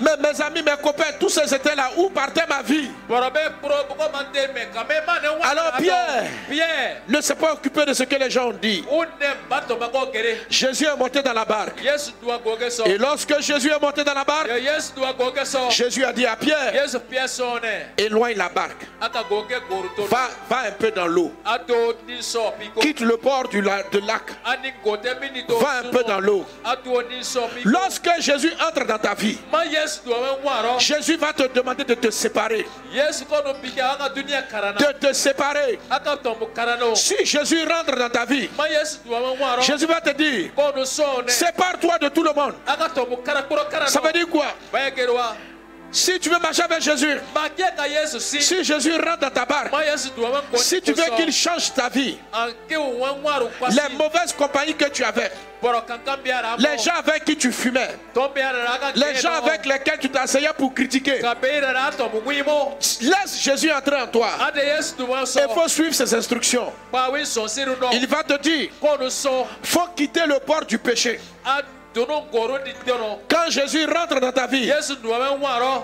Mais mes amis, mes copains, tous ces étaient là. Où partait ma vie? Alors Pierre, Pierre ne s'est pas occupé de ce que les gens ont dit. Jésus est monté dans la barque. Et lorsque Jésus est monté dans la barque, Jésus a dit à Pierre, éloigne la barque. Va, va un peu dans l'eau. Quitte le bord du lac. Va un peu dans l'eau. Lorsque Jésus entre dans ta vie, Jésus va te demander de te séparer. De te séparer. Si Jésus rentre dans ta vie, Jésus va te dire, sépare-toi de tout le monde. Ça veut dire quoi? Si tu veux marcher avec Jésus, si. Jésus rentre dans ta barque, si tu veux qu'il change ta vie, les mauvaises compagnies que tu avais, les gens avec qui tu fumais, les gens avec lesquels tu t'asseyais pour critiquer, laisse Jésus entrer en toi. Il faut suivre ses instructions. Il va te dire, faut quitter le port du péché. Quand Jésus rentre dans ta vie,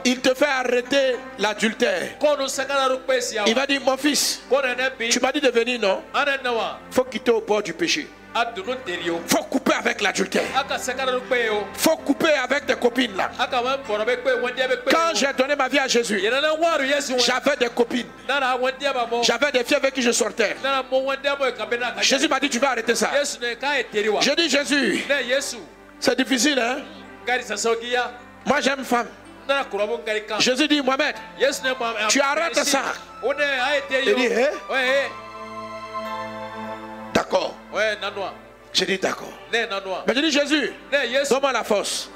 il te fait arrêter l'adultère. Il va dire, mon fils, tu m'as dit de venir, non? faut quitter au bord du péché. faut couper avec l'adultère. faut couper avec tes copines là. Quand j'ai donné ma vie à Jésus, j'avais des copines. J'avais des filles avec qui je sortais. Jésus m'a dit, tu vas arrêter ça. J'ai dit, Jésus, c'est difficile, hein? Moi, j'aime femme. Jésus dit, Mohamed, tu arrêtes ça. Il dit, hein? D'accord. J'ai dit, d'accord. Mais j'ai dit, Jésus, donne-moi la force.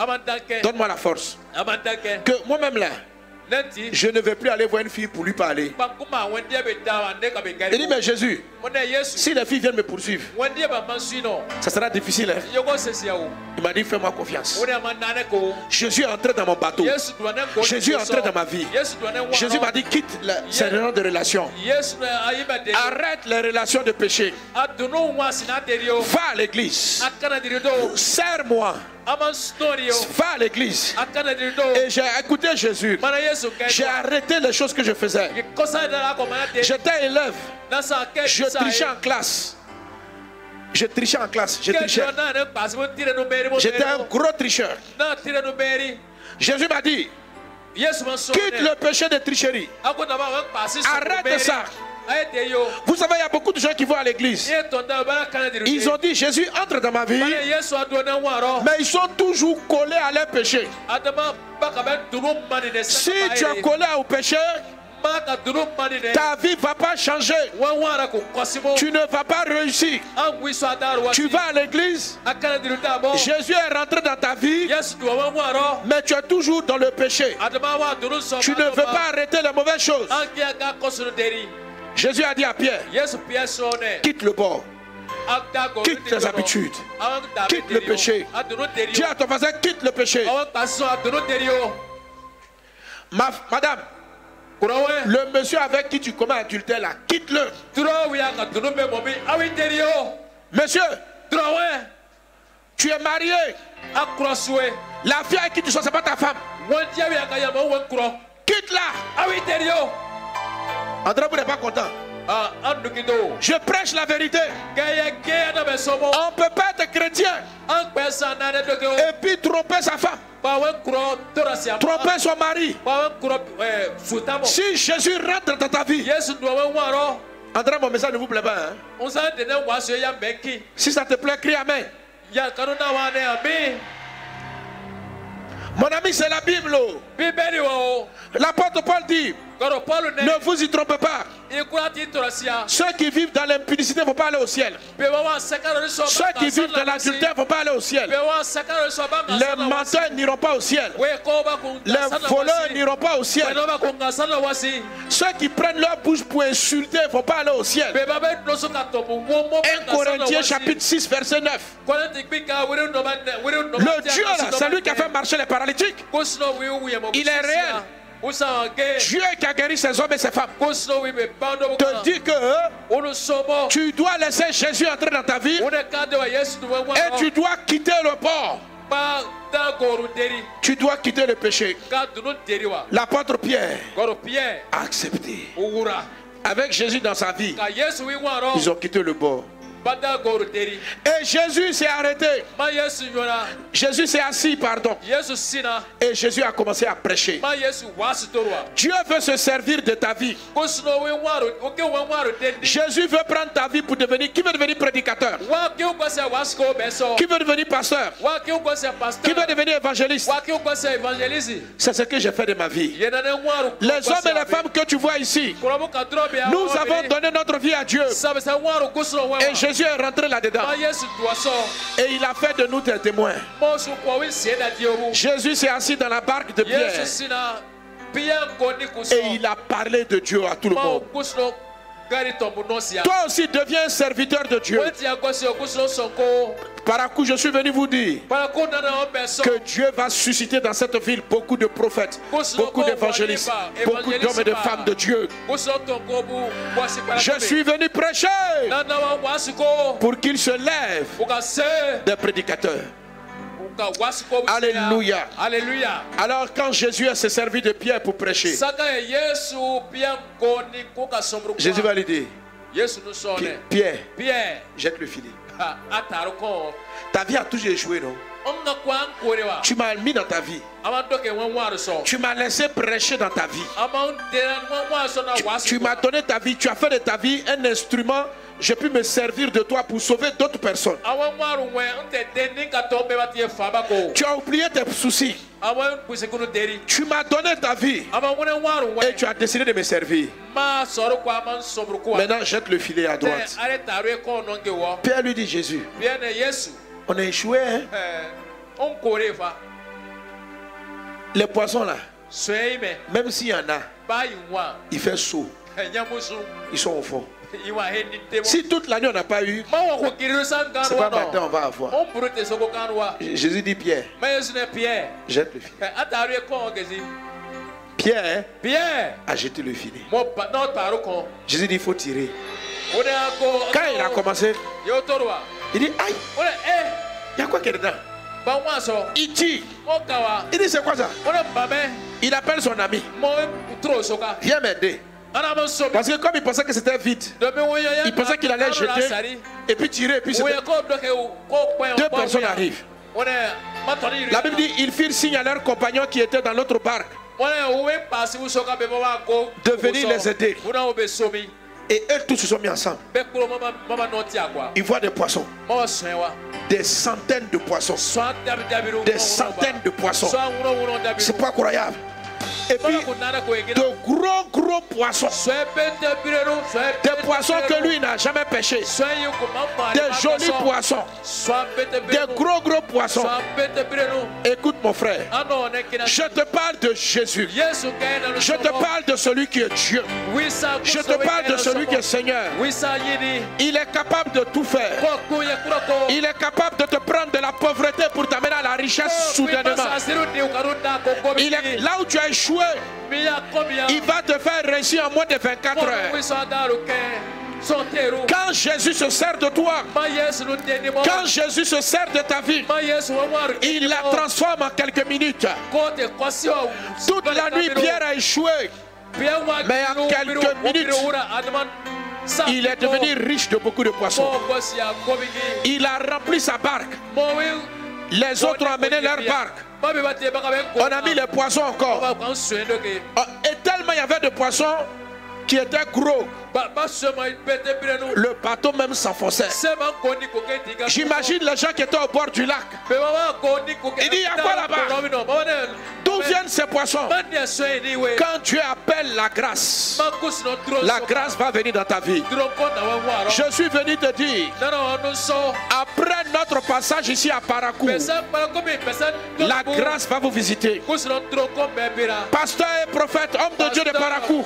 Donne-moi la force. Que moi-même là, je ne vais plus aller voir une fille pour lui parler. Il dit, mais Jésus, si les filles viennent me poursuivre, ça sera difficile. hein. Il m'a dit, fais-moi confiance. Jésus est entré dans mon bateau. Jésus est entré dans ma vie. Jésus m'a dit, quitte ces genres de relations. Arrête les relations de péché. Va à l'église. Serre-moi. Va à l'église. Et j'ai écouté Jésus. J'ai arrêté les choses que je faisais. J'étais élève. Je trichais en classe. Je trichais en classe. Je trichais. J'étais un gros tricheur. Jésus m'a dit, quitte le péché de tricherie. Arrête ça. Vous savez, il y a beaucoup de gens qui vont à l'église. Ils ont dit, Jésus entre dans ma vie, mais ils sont toujours collés à leur péché. Si tu es collé au péché, ta vie ne va pas changer. Tu ne vas pas réussir. Tu vas à l'église, Jésus est rentré dans ta vie, mais tu es toujours dans le péché. Tu ne veux pas arrêter les mauvaises choses. Jésus a dit à Pierre, quitte le bord, quitte tes habitudes, quitte le péché. Dis à ton voisin, quitte le péché. Ma- madame, le monsieur avec qui tu commets adultère là, quitte-le. Monsieur, tu es marié. La fille avec qui tu sors, c'est pas ta femme. Quitte-la. André, vous n'êtes pas content. Je prêche la vérité. On ne peut pas être chrétien et puis tromper sa femme, tromper son mari. Si Jésus rentre dans ta vie, André, mon message ne vous plaît pas. hein? Si ça te plaît, crie Amen. Mon ami, c'est la Bible. oh. L'apôtre Paul dit, ne vous y trompez pas. Ceux qui vivent dans l'impudicité ne vont pas aller au ciel. Ceux qui vivent dans l'adultère ne vont pas aller au ciel. Les menteurs n'iront pas au ciel. Les voleurs n'iront pas au ciel. Ceux qui prennent leur bouche pour insulter ne vont pas aller au ciel. 1 Corinthiens chapitre 6 verset 9. Le Dieu c'est lui qui a fait marcher les paralytiques. Il est réel. Dieu qui a guéri ses hommes et ses femmes. Te dit que hein, tu dois laisser Jésus entrer dans ta vie et tu dois quitter le port. Tu dois quitter le péché. L'apôtre Pierre a accepté. avec Jésus dans sa vie, ils ont quitté le bord. Et Jésus s'est arrêté. Jésus s'est assis, pardon. Et Jésus a commencé à prêcher. Dieu veut se servir de ta vie. Jésus veut prendre ta vie pour devenir. Qui veut devenir prédicateur? Qui veut devenir pasteur? Qui veut devenir évangéliste? C'est ce que j'ai fait de ma vie. Les hommes et les femmes que tu vois ici, nous avons donné notre vie à Dieu. Et wa Jésus est rentré là-dedans. Et il a fait de nous des témoins. Jésus s'est assis dans la barque de Pierre. Et il a parlé de Dieu à tout le monde. Toi aussi deviens serviteur de Dieu. Par coup, je suis venu vous dire que Dieu va susciter dans cette ville beaucoup de prophètes, beaucoup d'évangélistes, beaucoup d'hommes et de femmes de Dieu. Je suis venu prêcher pour qu'il se lève o ka se des prédicateurs. Alléluia. alléluia. Alors quand Jésus s'est servi de Pierre pour prêcher, Jésus va lui dire, Pierre, pierre. jette le filet. Ta vie a toujours échoué, non? Tu m'as mis dans ta vie. Tu m'as laissé prêcher dans ta vie. Tu, m'as donné ta vie. Tu as fait de ta vie un instrument. J'ai pu me servir de toi pour sauver d'autres personnes. ko Tu as oublié tes soucis. deri Tu m'as donné ta vie. ŋɔnɛ ŋɔri Et tu as décidé de me servir. Maintenant, jette le filet à droite. Pierre lui dit Jésus, on a échoué. Hein? fa Les poissons là, même s'il y en a, il fait chaud. ɲamusu Ils sont au fond. Si toute l'année on n'a pas eu, c'est pas maintenant on va avoir. Jésus dit Pierre, pierre jette le filet. ye kɔn kɛse Pierre pierre a jeté le filet. Jésus dit il faut tirer. Quand il a commencé, il dit aïe, il y a quoi qui est dedans Il wa Il dit c'est quoi ça Il appelle son ami. Viens m'aider. Parce que comme il pensait que c'était vide, il pensait qu'il allait jeter et puis tirer et puis deux personnes arrivent. La Bible dit ils firent signe à leurs compagnons qui étaient dans l'autre barque. De venir les aider. Et eux tous se sont mis ensemble. Ils voient des poissons, des centaines de poissons, des centaines de poissons. C'est pas croyable. Et puis de gros gros poissons, des poissons que lui n'a jamais ma des jolis poissons, des gros gros poissons. Écoute mon frère, kina je te parle de Jésus. Je te parle de celui qui est Dieu. Je te parle de celui qui est Seigneur. Il est capable de tout faire. Il est capable de te prendre de la pauvreté pour t'amener à la richesse soudainement. Il est là où tu as échoué. Il va te faire réussir en moins de 24 heures. Quand Jésus se sert de toi, quand Jésus se sert de ta vie, il la transforme en quelques minutes. Toute la nuit, Pierre a échoué. Mais en quelques minutes, Il est devenu riche de beaucoup de poissons. Il a rempli sa barque. Les autres ont amené leur barque. On a mis les poissons encore. Et tellement il y avait de poissons qui étaient gros, le bateau même s'enfonçait. J'imagine les gens qui étaient au bord du lac. Il dit, il y a quoi là-bas? D'où viennent ces poissons? Quand Dieu appelle la grâce, la grâce va venir dans ta vie. Je suis venu te dire, après notre passage ici à Parakou, la grâce va vous visiter. Pasteur et prophète, homme de Dieu de Parakou,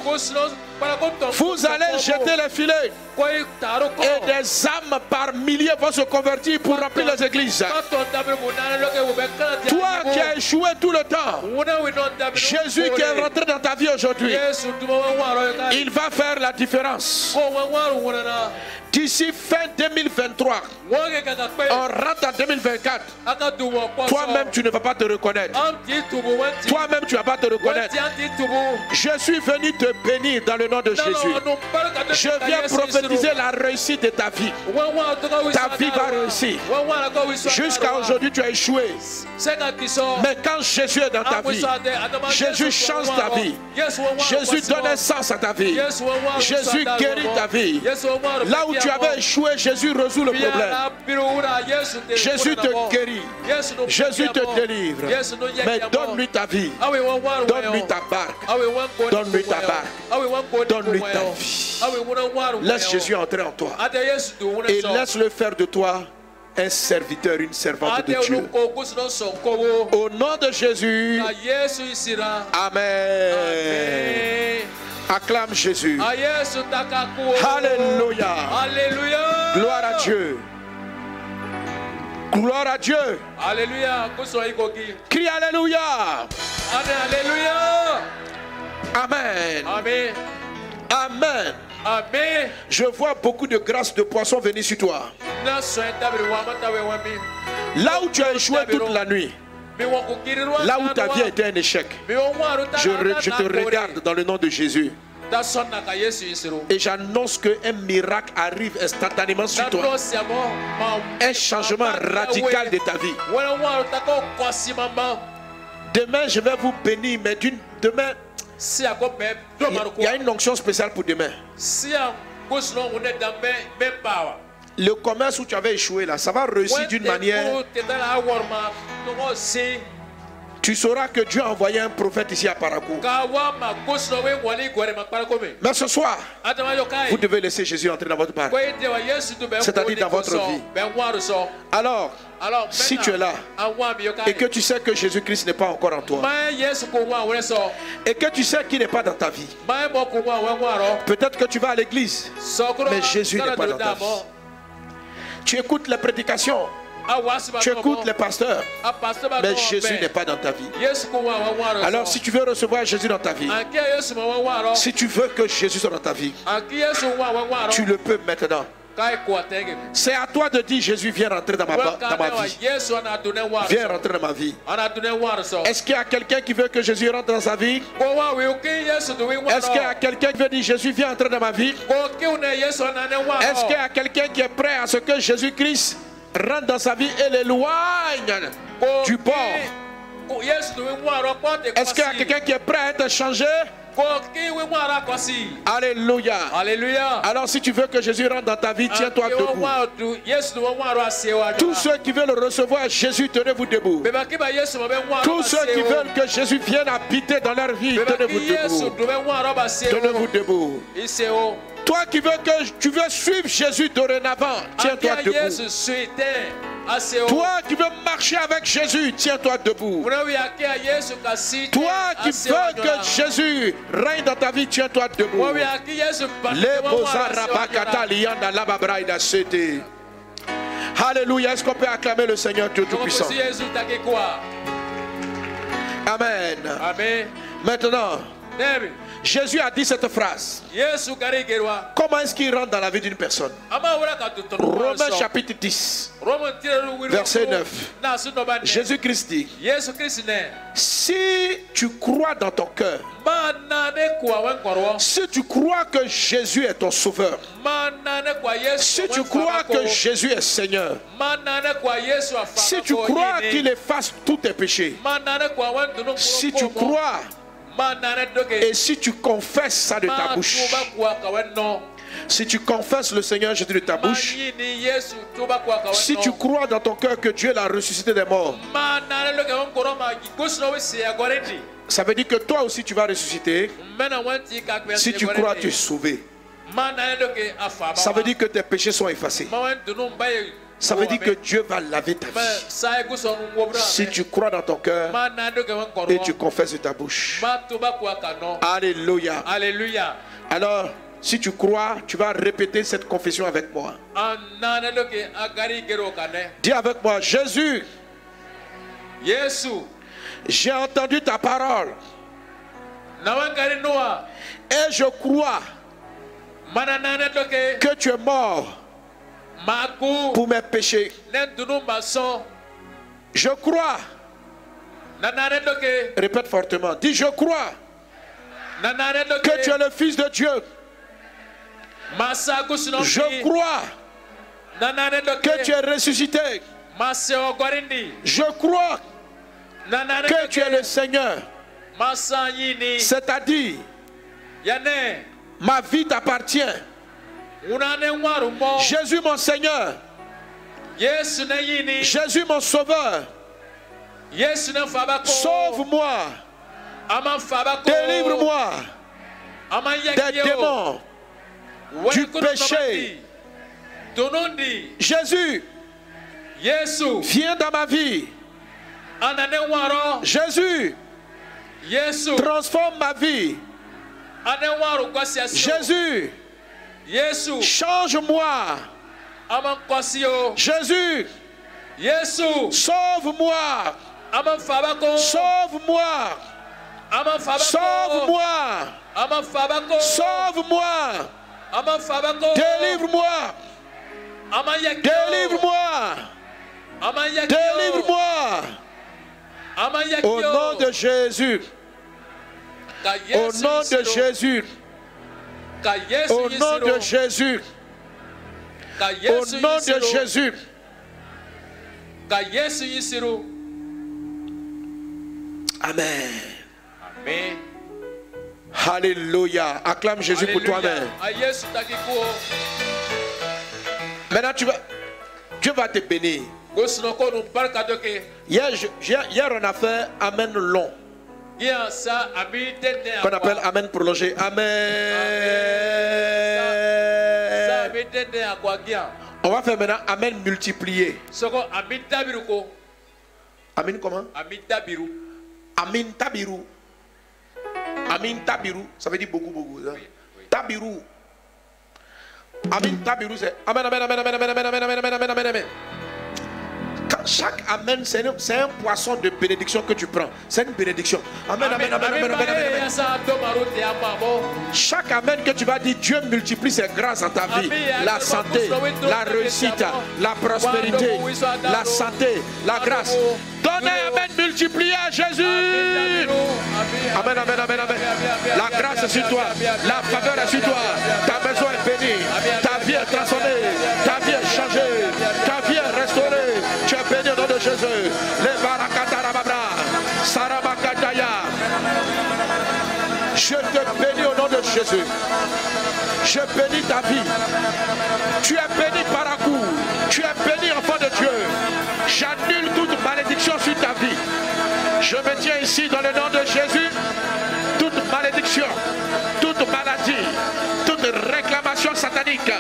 vous allez jeter les filets et des âmes par milliers vont se convertir pour remplir les églises. Toi qui as échoué tout le temps, Jésus qui est rentré dans ta vie aujourd'hui, il va faire la différence. D'ici fin 2023, on rentre en 2024. Toi-même, tu ne vas pas te reconnaître. Toi-même, tu ne vas pas te reconnaître. Je suis venu te bénir dans le nom de Jésus. Je viens prophétiser la réussite de ta vie. Ta vie va réussir. Jusqu'à aujourd'hui, tu as échoué. Mais quand Jésus est dans ta vie, Jésus change ta vie. Jésus donne sens à ta vie. Jésus guérit ta vie. Là où tu avais échoué, Jésus résout le problème. Jésus te guérit. Jésus te délivre. Mais donne-lui ta vie. Donne-lui ta barque. Donne-lui ta barque. Donne-lui ta vie. Laisse Jésus entrer en toi. Et laisse-le faire de toi un serviteur, une servante de Dieu. Au nom de Jésus. Amen. Acclame Jésus. Alléluia. Gloire à Dieu. Gloire à Dieu. Alléluia. Crie Alléluia. Alléluia. Amen. Amen. Amen. Amen. Je vois beaucoup de grâces de poissons venir sur toi. Là où tu as échoué toute la nuit. Là où ta vie a été un échec. Je, je te regarde dans le nom de Jésus. Et j'annonce qu'un miracle arrive instantanément sur toi. Un changement radical de ta vie. Demain, je vais vous bénir, mais d'une demain, il y a une onction spéciale pour demain. Le commerce où tu avais échoué là, ça va réussir d'une manière. Tu sauras que Dieu a envoyé un prophète ici à Parakou. Mais ce soir, vous devez laisser Jésus entrer dans votre barque. C'est-à-dire dans votre vie. Alors, si tu es là et que tu sais que Jésus-Christ n'est pas encore en toi et que tu sais qu'il n'est pas dans ta vie, peut-être que tu vas à l'église, mais Jésus n'est pas dans ta vie. Tu écoutes les prédications. Tu écoutes les pasteurs, mais Jésus n'est pas dans ta vie. Alors si tu veux recevoir Jésus dans ta vie, si tu veux que Jésus soit dans ta vie, tu le peux maintenant. C'est à toi de dire Jésus viens rentrer dans ma, dans ma vie. Viens rentrer dans ma vie. Est-ce qu'il y a quelqu'un qui veut que Jésus rentre dans sa vie? Est-ce qu'il y a quelqu'un qui veut dire Jésus viens entrer dans ma vie? Est-ce qu'il y a quelqu'un qui est prêt à ce que Jésus-Christ rentre dans sa vie et l'éloigne du port? Est-ce qu'il y a quelqu'un qui est prêt à être changé? Alléluia. Alléluia. Alors si tu veux que Jésus rentre dans ta vie, tiens-toi debout. Tous ceux qui veulent recevoir Jésus, tenez-vous debout. Tous ceux qui veulent que Jésus vienne habiter dans leur vie, tenez-vous debout. Tenez-vous debout. Toi qui veux que tu veux suivre Jésus dorénavant, tiens-toi debout. Toi qui veux marcher avec Jésus, tiens-toi debout. Toi qui veux que Jésus règne dans ta vie, tiens-toi debout. Alléluia. Est-ce qu'on peut acclamer le Seigneur Tout-Puissant? Amen. Amen. Maintenant, Jésus a dit cette phrase. Comment est-ce qu'il rentre dans la vie d'une personne? Romains chapitre 10, verset 9. Jésus-Christ dit, si tu crois dans ton cœur, si tu crois que Jésus est ton sauveur, si tu crois que Jésus est Seigneur, si tu crois qu'il efface tous tes péchés, si tu crois et si tu confesses ça de ta bouche, si tu confesses le Seigneur Jésus de ta bouche, si tu crois dans ton cœur que Dieu l'a ressuscité des morts, ça veut dire que toi aussi tu vas ressusciter. Si tu crois, tu es sauvé. Ça veut dire que tes péchés sont effacés. Ça veut dire que Dieu va laver ta vie. Si tu crois dans ton cœur et tu confesses de ta bouche. Alléluia. Alléluia. Alors, si tu crois, tu vas répéter cette confession avec moi. Dis avec moi, Jésus, j'ai entendu ta parole. Et je crois que tu es mort pour mes péchés. Je crois. Répète fortement. Dis, je crois que tu es le Fils de Dieu. Je crois que tu es ressuscité. Je crois que tu es le Seigneur. C'est-à-dire, ma vie t'appartient. Jésus mon Seigneur. Jésus mon Sauveur. Sauve-moi. Délivre-moi des démons, du péché. Jésus, viens dans ma vie. Jésus, transforme ma vie. Jésus, Change-moi. Jésus. Sauve-moi. Sauve-moi. Sauve-moi. Sauve-moi. Délivre-moi. Délivre-moi. Délivre-moi. Au nom de Jésus. Au nom de Jésus. Au nom de Jésus. Au nom de Jésus. Amen. Amen. Alléluia. Acclame Jésus pour toi-même. Maintenant, tu vas, Dieu va te bénir. Hier, hier, on a fait Amen long qu'on appelle Amen prolongé. Amen. On va faire maintenant Amen multiplié. Amen comment a bi dabiru Amin tabiru. Amin tabiru, ça veut dire beaucoup, beaucoup. hein. Tabiru. Amin tabiru, c'est Amen, Amen, Amen, Amen, Amen, Amen, Amen, Amen, Amen, Amen, Amen, Amen. Quand chaque Amen, c'est un, poisson de bénédiction que tu prends. C'est une bénédiction. Amen, Amen, Amen, Amen, Amen, Chaque Amen que tu vas dire, Dieu multiplie ses grâces dans ta vie. La santé, la réussite, la prospérité, la santé, la grâce. Donne un Amen multiplié à Jésus. Amen, amen, amen, amen. La grâce est sur toi. La faveur est sur toi. Ta maison est bénie. Ta vie est transformée. Je te bénis au nom de Jésus. Je bénis ta vie. Tu es béni par un coup. Tu es béni, enfant de Dieu. J'annule toute malédiction sur ta vie. Je me tiens ici dans le nom de Jésus. Toute malédiction, toute maladie, toute réclamation satanique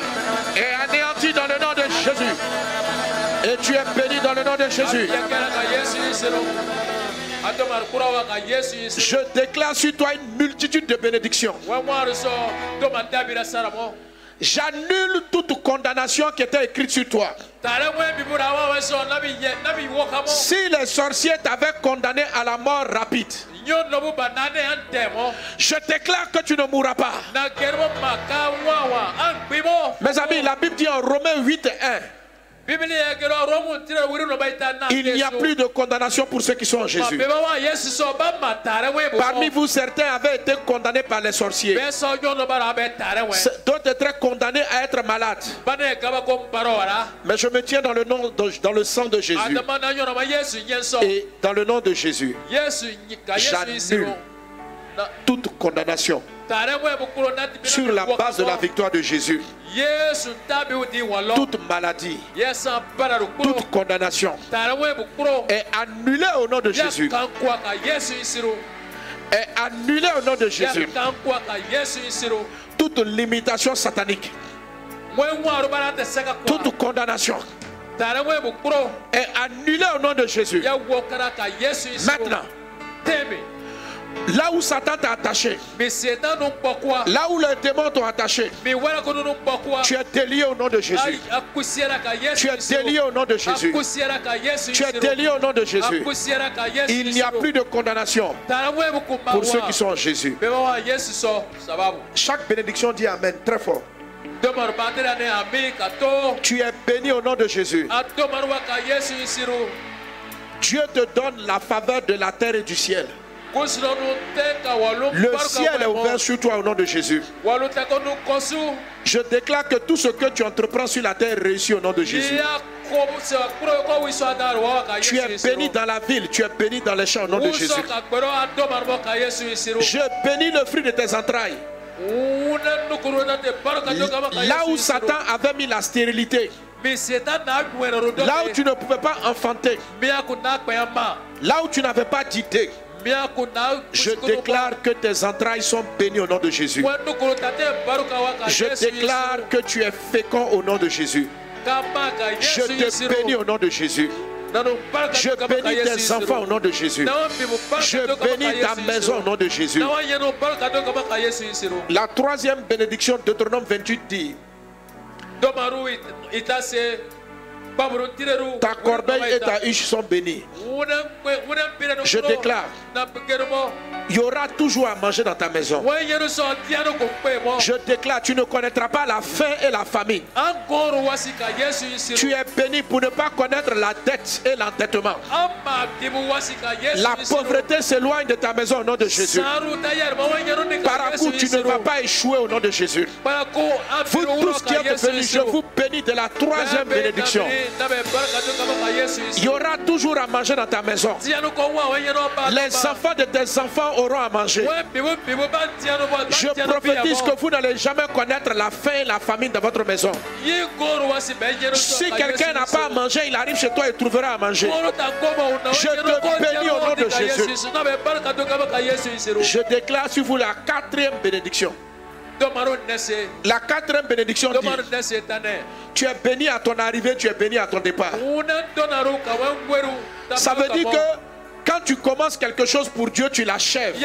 est anéantie dans le nom de Jésus. Et tu es béni dans le nom de Jésus. Je déclare sur toi une multitude de bénédictions. J'annule toute condamnation qui était écrite sur toi. Si les sorciers t'avaient condamné à la mort rapide, je déclare que tu ne mourras pas. Mes amis, la Bible dit en Romains 8 et 1. Il n'y a plus de condamnation pour ceux qui sont en Jésus. Parmi vous, certains avaient été condamnés par les sorciers. D'autres étaient condamnés à être malades. Mais je me tiens dans le, nom, dans le sang de Jésus. Et dans le nom de Jésus, j'annule toute condamnation sur la base de la victoire de Jésus. Toute maladie, toute condamnation est annulée au nom de Jésus. Est annulée au nom de Jésus. Toute limitation satanique, toute condamnation est annulée au nom de Jésus. Maintenant, là où Satan t'a attaché, là où les démons t'ont attaché, tu es délié au nom de Jésus. Tu es délié au nom de Jésus. Tu es délié au nom de Jésus. Il n'y a plus de condamnation pour ceux qui sont en Jésus. Chaque bénédiction dit Amen très fort. Tu es béni au nom de Jésus. Dieu te donne la faveur de la terre et du ciel. Le ciel est ouvert sur toi au nom de Jésus. Je déclare que tout ce que tu entreprends sur la terre réussit au nom de Jésus. Tu es béni dans la ville, tu es béni dans les champs au nom de Jésus. Je bénis le fruit de tes entrailles. Là où Satan avait mis la stérilité, là où tu ne pouvais pas enfanter, là où tu n'avais pas d'idée, je déclare que tes entrailles sont bénies au nom de Jésus. Je déclare que tu es fécond au nom de Jésus. Je te bénis au nom de Jésus. Je bénis tes enfants au nom de Jésus. Je bénis ta maison au nom de Jésus. La troisième bénédiction de Deutéronome 28 dit ta corbeille et ta huche sont bénies. Je déclare, il y aura toujours à manger dans ta maison. Je déclare, tu ne connaîtras pas la faim et la famine. Tu es béni pour ne pas connaître la dette et l'entêtement. La pauvreté s'éloigne de ta maison au nom de Jésus. Par coup, tu ne vas pas échouer au nom de Jésus. Vous tous qui êtes venus, je vous bénis de la troisième bénédiction. Il y aura toujours à manger dans ta maison. Les enfants de tes enfants auront à manger. Je prophétise que vous n'allez jamais connaître la faim et la famine dans votre maison. Si quelqu'un n'a pas à manger, il arrive chez toi et trouvera à manger. Je te bénis au nom de Jésus. Je déclare sur vous la quatrième bénédiction. La quatrième bénédiction dit Tu es béni à ton arrivée, tu es béni à ton départ. Ça veut dire que quand tu commences quelque chose pour Dieu, tu l'achèves. Je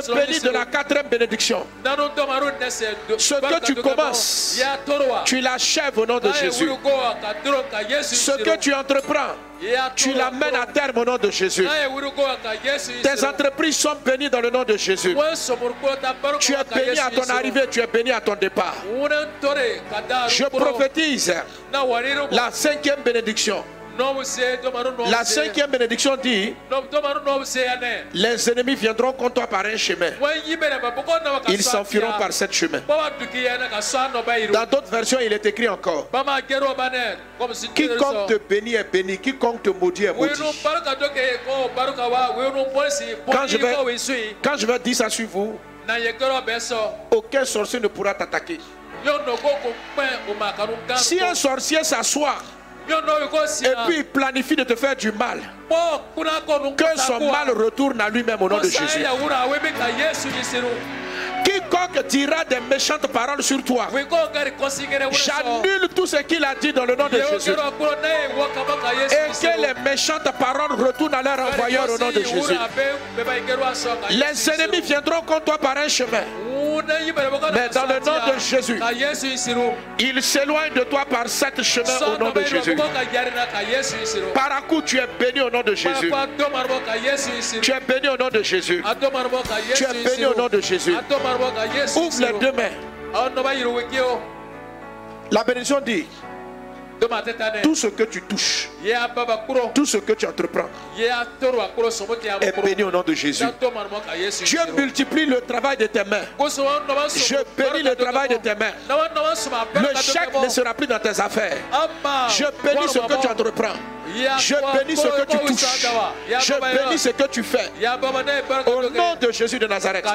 te bénis de la quatrième bénédiction. Ce que tu commences, tu l'achèves au nom de Jésus. Ce que tu entreprends, tu l'amènes à terme au nom de Jésus. Tes entreprises sont bénies dans le nom de Jésus. Tu es béni à ton arrivée, tu es béni à ton départ. Je prophétise la cinquième bénédiction. La cinquième bénédiction dit Les ennemis viendront contre toi par un chemin. Ils s'enfuiront par sept chemin. Dans d'autres versions, il est écrit encore Quiconque te bénit est béni, quiconque te maudit est maudit. Quand je, vais, quand je vais dire ça sur vous, aucun sorcier ne pourra t'attaquer. Si un sorcier s'assoit, et puis il planifie de te faire du mal. Que son mal retourne à lui-même au nom de Jésus. Quiconque dira des méchantes paroles sur toi, j'annule tout ce qu'il a dit dans le nom de Jésus. Et que les méchantes paroles retournent à leur envoyeur au nom de Jésus. Les ennemis viendront contre toi par un chemin. Mais dans le nom de Jésus, ils s'éloignent de toi par sept chemins au nom de Jésus. Par un coup, tu es béni au nom de Jésus. Tu es béni au nom de Jésus. Tu es béni au nom de Jésus. Ouvre les deux mains. La bénédiction dit tout ce que tu touches, tout ce que tu entreprends est béni au nom de Jésus. Dieu multiplie le travail de tes mains. Je bénis le travail de tes mains. Le chèque ne sera plus dans tes affaires. Je bénis ce que tu entreprends. Je bénis ce que tu touches. Je bénis ce que tu fais. Au nom de Jésus de Nazareth.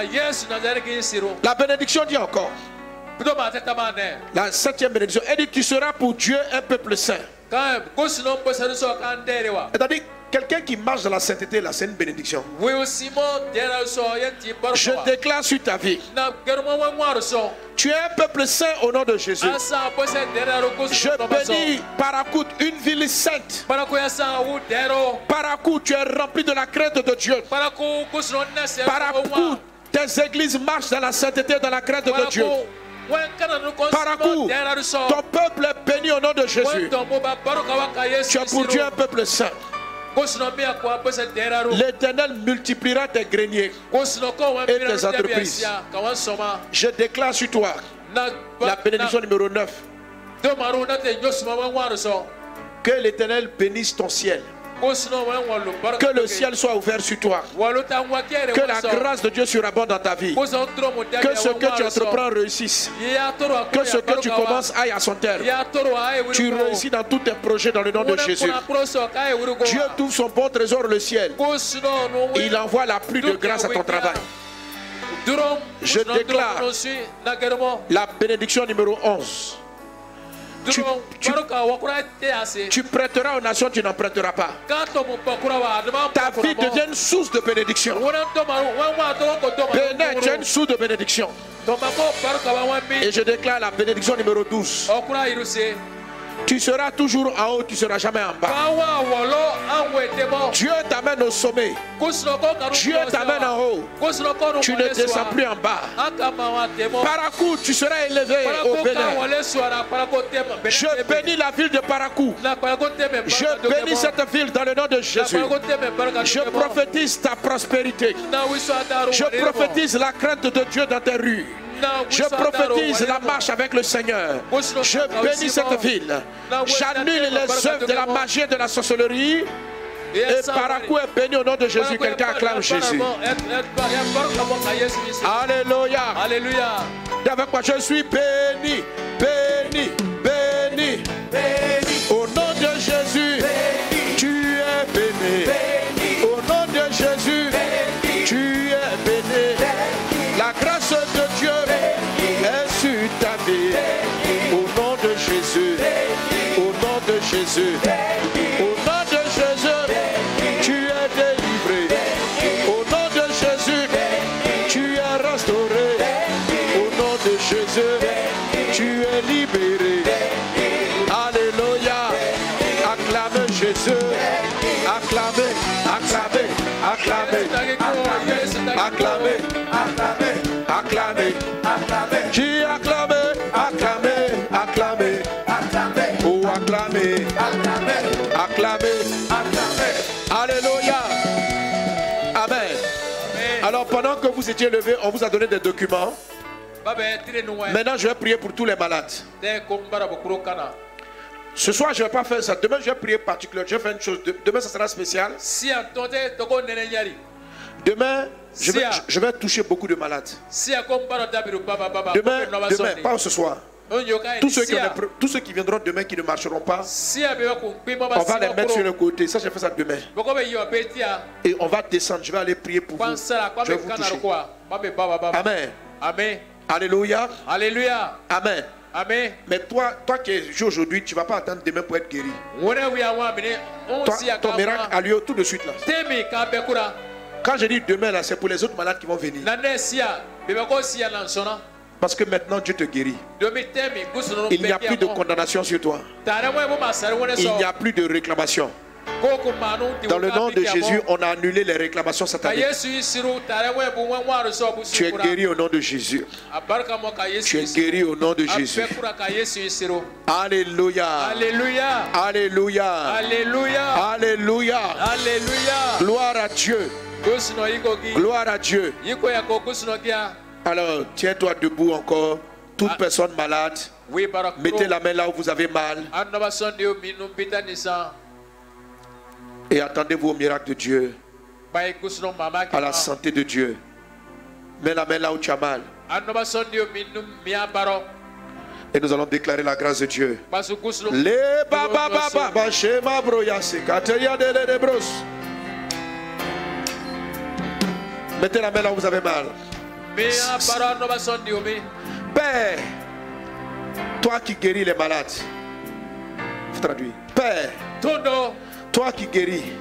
La bénédiction dit encore. La septième bénédiction, elle dit Tu seras pour Dieu un peuple saint. C'est-à-dire, quelqu'un qui marche dans la sainteté, là, c'est une bénédiction. Je déclare sur ta vie. Tu es un peuple saint au nom de Jésus. Je bénis Paracout, une ville sainte. Paracout, tu es rempli de la crainte de Dieu. Paracout, tes églises marchent dans la sainteté, dans la crainte de Dieu. Parakou, ton peuple est béni au nom de Jésus. Tu as pour Dieu un peuple saint. L'éternel multipliera tes greniers et tes entreprises. Je déclare sur toi la bénédiction numéro 9. Que l'éternel bénisse ton ciel. Que le ciel soit ouvert sur toi. Que la grâce de Dieu surabonde dans ta vie. Que ce que tu entreprends réussisse. Que ce que tu commences aille à son terme. Tu réussis dans tous tes projets dans le nom de Jésus. Dieu trouve son bon trésor le ciel. Il envoie la pluie de grâce à ton travail. Je déclare la bénédiction numéro 11. Tu, tu, prêteras aux nations, tu n'en prêteras pas. Ta vie devient une source de bénédiction. Bénin, tu es une source de bénédiction. Et je déclare la bénédiction numéro 12. Tu seras toujours en haut, tu ne seras jamais en bas. Dieu t'amène au sommet. Dieu t'amène en haut. Tu ne descends plus en bas. Parakou, tu seras élevé au Bénin. Je bénis la ville de Parakou. Je bénis cette ville dans le nom de Jésus. Je prophétise ta prospérité. Je prophétise la crainte de Dieu dans tes rues. Je prophétise la marche avec le Seigneur. Je bénis cette ville. J'annule les œuvres de la magie et de la sorcellerie. Et Parakou est béni au nom de Jésus. Quelqu'un acclame Jésus. Alléluia. Alléluia. Avec moi, je suis béni, béni, béni, béni. Au nom de Jésus, tu es béni. Au nom de Jésus, de levé, on vous a donné des documents. Maintenant, je vais prier pour tous les malades. Ce soir, je ne vais pas faire ça. Demain, je vais prier particulièrement. Je vais faire une chose. De- Demain, ça sera spécial. Demain, je vais, je vais toucher beaucoup de malades. Demain, demain pas ce soir. Tous ceux, qui ont des pro- tous ceux qui viendront demain qui ne marcheront pas, on va les mettre sur le côté. Ça, je fais ça demain. Et on va descendre. Je vais aller prier pour vous. Je vais vous toucher. Amen. Amen. Alléluia. Alléluia. Amen. Amen. Mais toi, toi qui es joué aujourd'hui, tu ne vas pas attendre demain pour être guéri. Toi, ton miracle a lieu tout de suite là. Quand je dis demain là, c'est pour les autres malades qui vont venir. Parce que maintenant Dieu te guérit. Il n'y a plus de condamnation sur toi. Il n'y a plus de réclamation. Dans le nom de Jésus, on a annulé les réclamations sataniques. Tu es guéri au nom de Jésus. Tu es guéri au nom de Jésus. Alléluia. Alléluia. Alléluia. Alléluia. Alléluia. Alléluia. Gloire à Dieu. Gloire à Dieu. Alors, tiens-toi debout encore. Toute personne malade, mettez la main là où vous avez mal et attendez-vous au miracle de Dieu, à la santé de Dieu. Mets la main là où tu as mal. Et nous allons déclarer la grâce de Dieu. Baba baba shema kateya de bros. Mettez la main là où vous avez mal. Père, toi qui guéris les malades. Faut traduire. Père, toi qui guéris,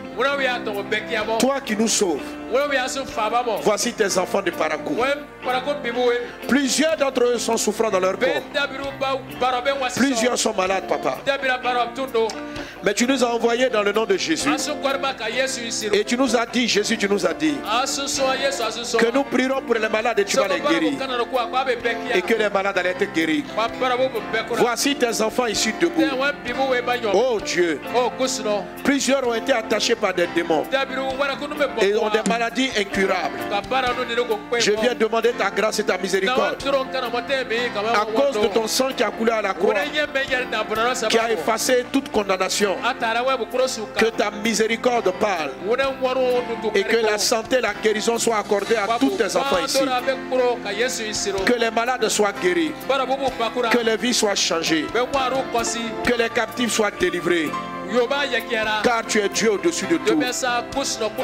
toi qui nous sauves. Voici tes enfants de Parakou. Plusieurs d'entre eux sont souffrants dans leur corps. Plusieurs sont malades, papa. Mais tu nous as envoyés dans le nom de Jésus. Et tu nous as dit, Jésus, tu nous as dit que nous prierons pour les malades et tu vas les guérir. Et que les malades allaient être guéris. Voici tes enfants issus de où Oh Dieu. Plusieurs ont été attachés par des démons et ont des maladies incurables. Je viens demander ta grâce et ta miséricorde. À cause de ton sang qui a coulé à la croix, qui a effacé toute condamnation. Que ta miséricorde parle. Et que la santé, la guérison soit accordée à tous tes enfants ici. Que les malades soient guéris. Que les vies soient changées. Que les captifs soient délivrés. Car tu es Dieu au-dessus de tout.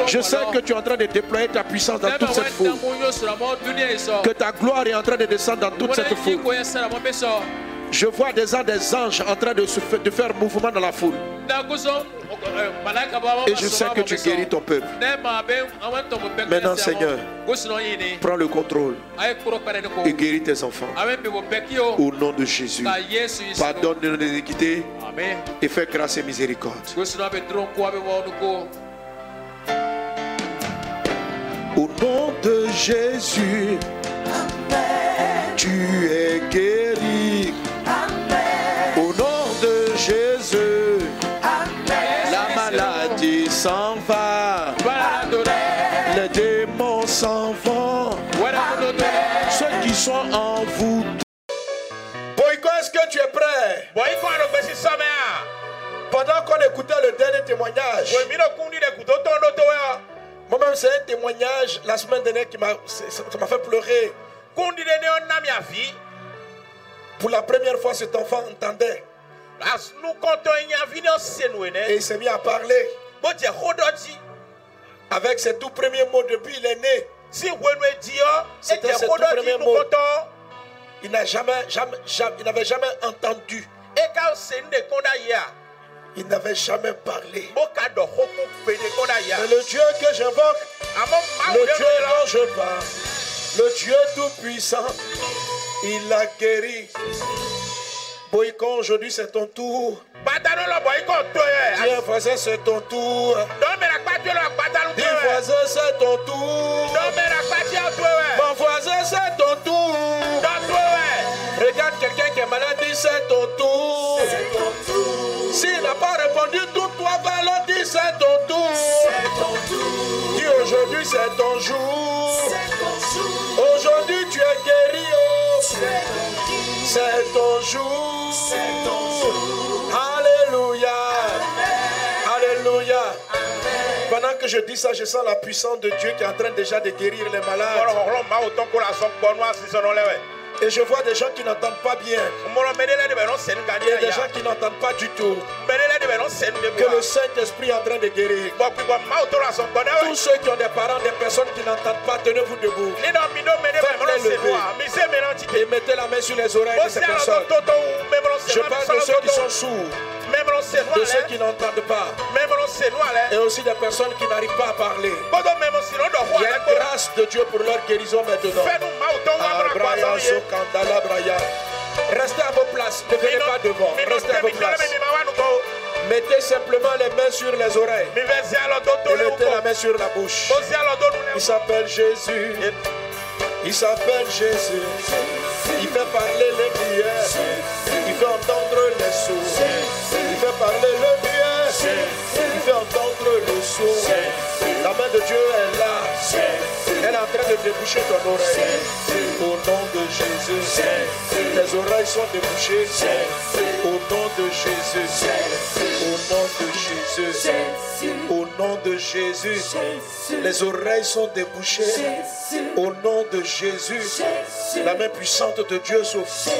Je sais que tu es en train de déployer ta puissance dans toute cette foule. Que ta gloire est en train de descendre dans toute cette foule. Je vois déjà des anges en train de, se faire, de faire mouvement dans la foule. Et je sais que tu guéris ton peuple. Maintenant, Seigneur, prends le contrôle et guéris tes enfants. Au nom de Jésus, pardonne nos iniquités et fais grâce et miséricorde. Au nom de Jésus, tu es guéri. S'en va. Les démons s'en vont. Ceux qui sont en vous. Boyko, est-ce que tu es prêt? Pendant qu'on écoutait le dernier témoignage, moi-même, c'est un témoignage la semaine dernière qui m'a fait pleurer. Pour la première fois, cet enfant entendait. Et il s'est mis à parler. Avec ses tout premiers mots depuis il est né. C'était ses tout premiers mots. Il n'a jamais, jamais, jamais, il n'avait jamais entendu. Il n'avait jamais parlé. Mais le Dieu que j'invoque, le Dieu dont je parle, le Dieu tout-puissant, il a guéri. Aujourd'hui c'est ton tour. Dis voisin, c'est ton tour. Dis voisin, c'est ton tour. Mon voisin, c'est ton tour. Regarde quelqu'un qui est malade, dis c'est ton tour. S'il n'a pas répondu, tout toi va le dire c'est ton tour. Dis aujourd'hui c'est ton jour. Aujourd'hui tu es guéri. oh. C'est ton jour. Alléluia. Alléluia. Pendant que je dis ça, je sens la puissance de Dieu qui est en train déjà de guérir les malades. Et je vois des gens qui n'entendent pas bien. Il y a des gens qui n'entendent pas du tout. Que le Saint-Esprit est en train de guérir. Tous ceux qui ont des parents, des personnes qui n'entendent pas, tenez-vous debout. Faites-les lever. Et mettez la main sur les oreilles de ces personnes. Je parle de ceux qui sont sourds. De ceux qui n'entendent pas. Et aussi des personnes qui n'arrivent pas à parler. Il y a une grâce de Dieu pour leur guérison maintenant. Restez à vos places, ne venez pas devant. Restez à vos places. Mettez simplement les mains sur les oreilles. Et mettez la main sur la bouche. Il s'appelle Jésus. Il s'appelle Jésus. Il fait parler les prières. Il fait entendre les de Dieu est là. Elle est en train de déboucher ton oreille. Au nom de Jésus. Tes oreilles sont débouchées. Au nom de Jésus. Au nom de Jésus. Au nom de Jésus. Les oreilles sont débouchées. Au nom de Jésus. La main puissante de Dieu souffle.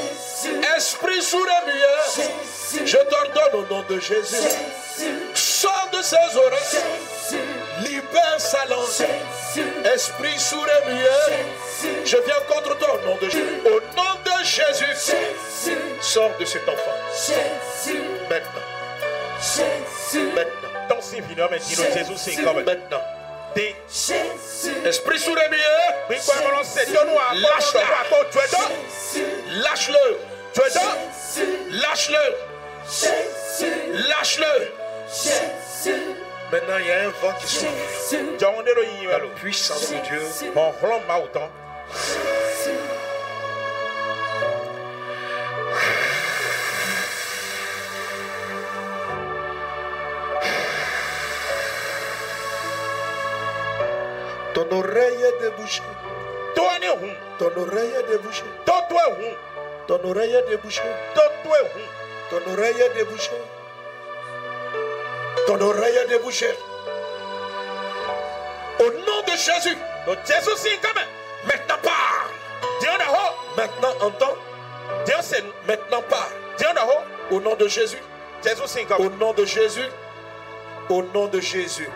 Esprit les muets. Je t'ordonne au nom de Jésus. Sors de ses oreilles. Libère sa langue. Esprit sous les muets. Je viens contre toi au nom de Jésus. Au nom de Jésus. Sors de cet enfant. Maintenant. Jésus. Maintenant. Dans ces vidéos, maintenant, Jésus, c'est comme maintenant. Esprit sous-réveillé, lâche-le, lâche-le, tu es dans, lâche-le, lâche-le. Maintenant, il y a un vent qui souffle. La puissance de Dieu. Mon Ton oreille est débouchée. Ton oreille est débouchée. Ton oreille est débouchée. Ton oreille est débouchée. Ton oreille est débouchée. Au nom de Jésus, maintenant parle. Maintenant entends. Maintenant parle. Au nom de Jésus. Au nom de Jésus. Au nom de Jésus.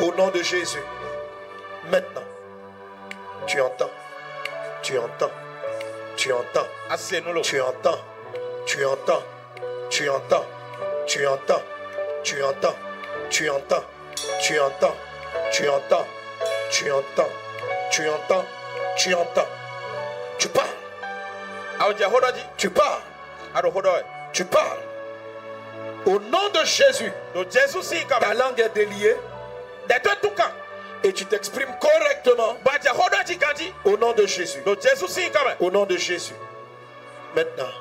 Au nom de Jésus. Maintenant. Tu entends. Tu entends. Tu entends. Tu entends. Tu entends. Tu entends. Tu entends. Tu entends. Tu entends. Tu entends. Tu entends. Tu entends. Tu entends. Tu entends. Tu parles. Tu parles. Tu parles. Au nom de Jésus, ta langue est déliée et tu t'exprimes correctement ba jɛ hɔdɔ dzi kan dzi au nom de Jésus. Au nom de Jésus. Maintenant,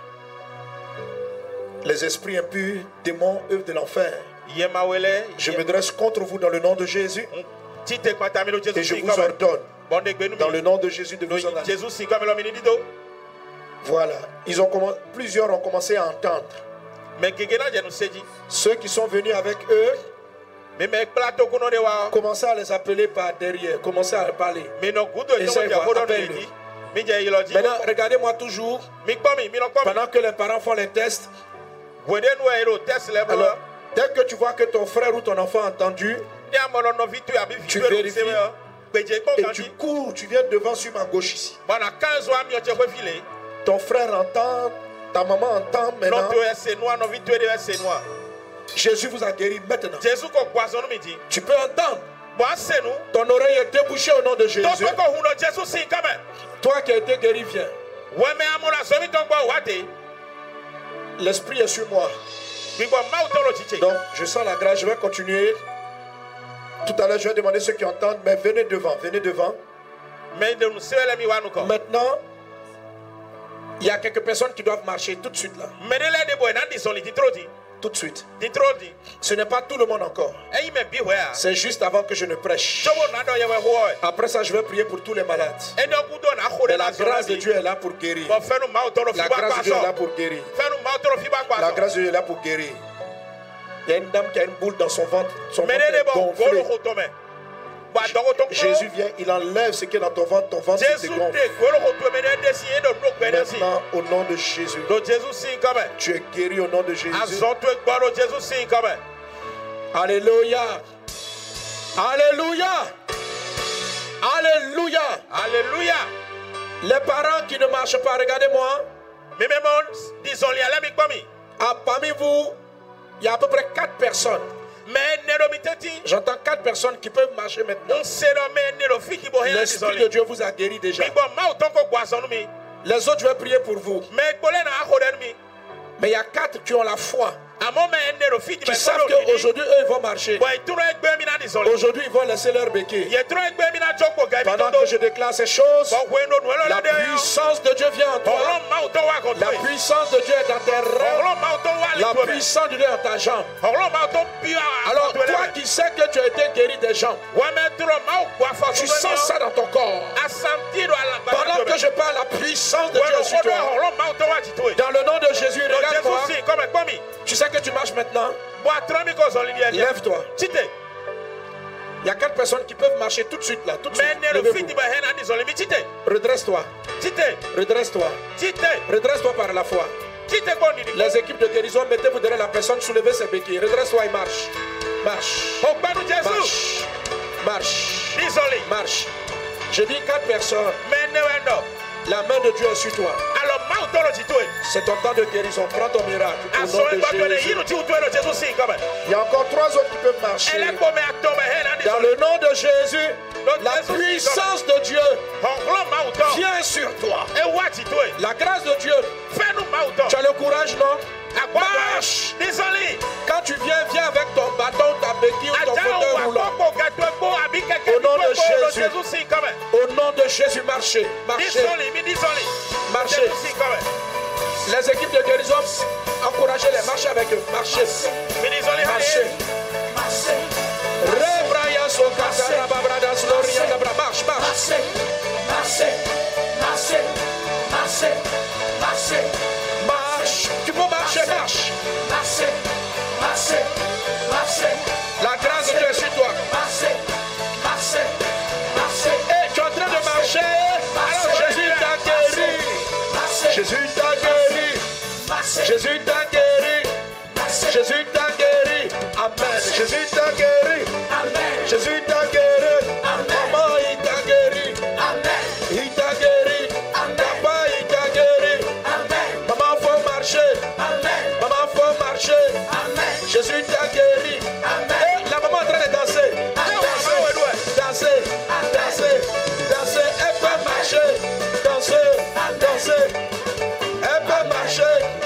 les esprits impurs, démons, œuvres de l'enfer, je me dresse contre vous dans le nom de Jésus et je vous ordonne dans le nom de Jésus de vous en aller. Voilà. Ils ont commen- Plusieurs ont commencé à entendre. Ceux qui sont venus avec eux, Commencez à les appeler par derrière. Commencez à parler. Maintenant, regardez-moi toujours. Pendant que les parents font les tests. Alors, dès que tu vois que ton frère ou ton enfant a entendu, tu vérifies. Et tu cours, tu viens devant sur ma gauche ici. Ton frère entend, ta maman entend maintenant. Jésus vous a guéri maintenant. Tu peux entendre. Ton oreille est débouchée au nom de Jésus. Toi qui as été guéri, viens. L'esprit est sur moi. Donc, je sens la grâce. Je vais continuer. Tout à l'heure, je vais demander ceux qui entendent, mais venez devant, venez devant. Maintenant, il y a quelques personnes qui doivent marcher tout de suite là tout de suite. Ce n'est pas tout le monde encore. C'est juste avant que je ne prêche. Après ça, je vais prier pour tous les malades. Et la grâce de Dieu est là pour guérir. La grâce de Dieu est là pour guérir. La grâce de Dieu est là pour guérir. Il y a une dame qui a une boule dans son ventre. Son ventre est. Jésus vient, il enlève ce qui est dans ton ventre, ton ventre se dégonfle. Maintenant, au nom de Jésus, tu es guéri au nom de Jésus. Alléluia. Alléluia. Alléluia. Alléluia. Les parents qui ne marchent pas, regardez-moi. Hein. Disons-les, ah, parmi vous, il y a à peu près 4 personnes. J'entends quatre personnes qui peuvent marcher maintenant. L'Esprit de Dieu vous a guéri déjà. Les autres, je vais prier pour vous. Mais il y a quatre qui ont la foi qui savent qu'aujourd'hui, eux, ils vont marcher. Aujourd'hui, ils vont laisser leur béquille. Pendant que je déclare ces choses, la puissance de Dieu vient en toi. La puissance de Dieu est dans tes rêves. La puissance de Dieu est dans ta jambe. Alors, toi qui sais que tu as été guéri des jambes, tu sens ça dans ton corps. Pendant que je parle, la puissance de Dieu est sur toi. Dans le nom de Jésus, regarde-toi. Tu sais que tu marches maintenant. Lève-toi. Il y a quatre personnes qui peuvent marcher tout de suite là. Tout de suite. Redresse-toi. Redresse-toi. Redresse-toi par la foi. Les équipes de guérison, mettez-vous derrière la personne, soulevez ses béquilles. Redresse-toi et marche. Marche. Marche. Marche. Marche. Je dis quatre personnes. La main de Dieu est sur toi. C'est ton temps de guérison. Prends ton miracle. Il y a encore trois autres qui peuvent marcher. Dans le nom de Jésus, la puissance de Dieu vient sur toi. La grâce de Dieu. Tu as le courage, non? Marche. Désolé. Quand tu viens, viens avec ton bâton, ta béquille ou ton fauteuil roulant. Au nom de Jésus. Au nom de Jésus, marchez. Marchez. Les équipes de guérison, encouragez-les. Marchez avec eux. Marchez. Marchez. Marche, marche. Marchez. Marchez. Marchez. Marchez. sick, life's sick. shake.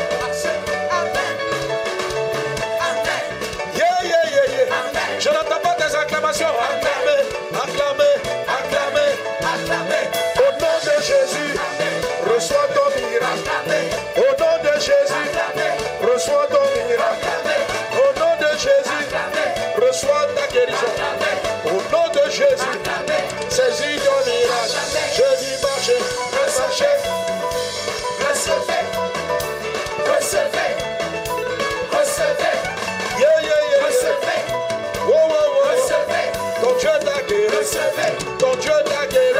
Ton Dieu t'a guéri. Ton Dieu t'a guéri.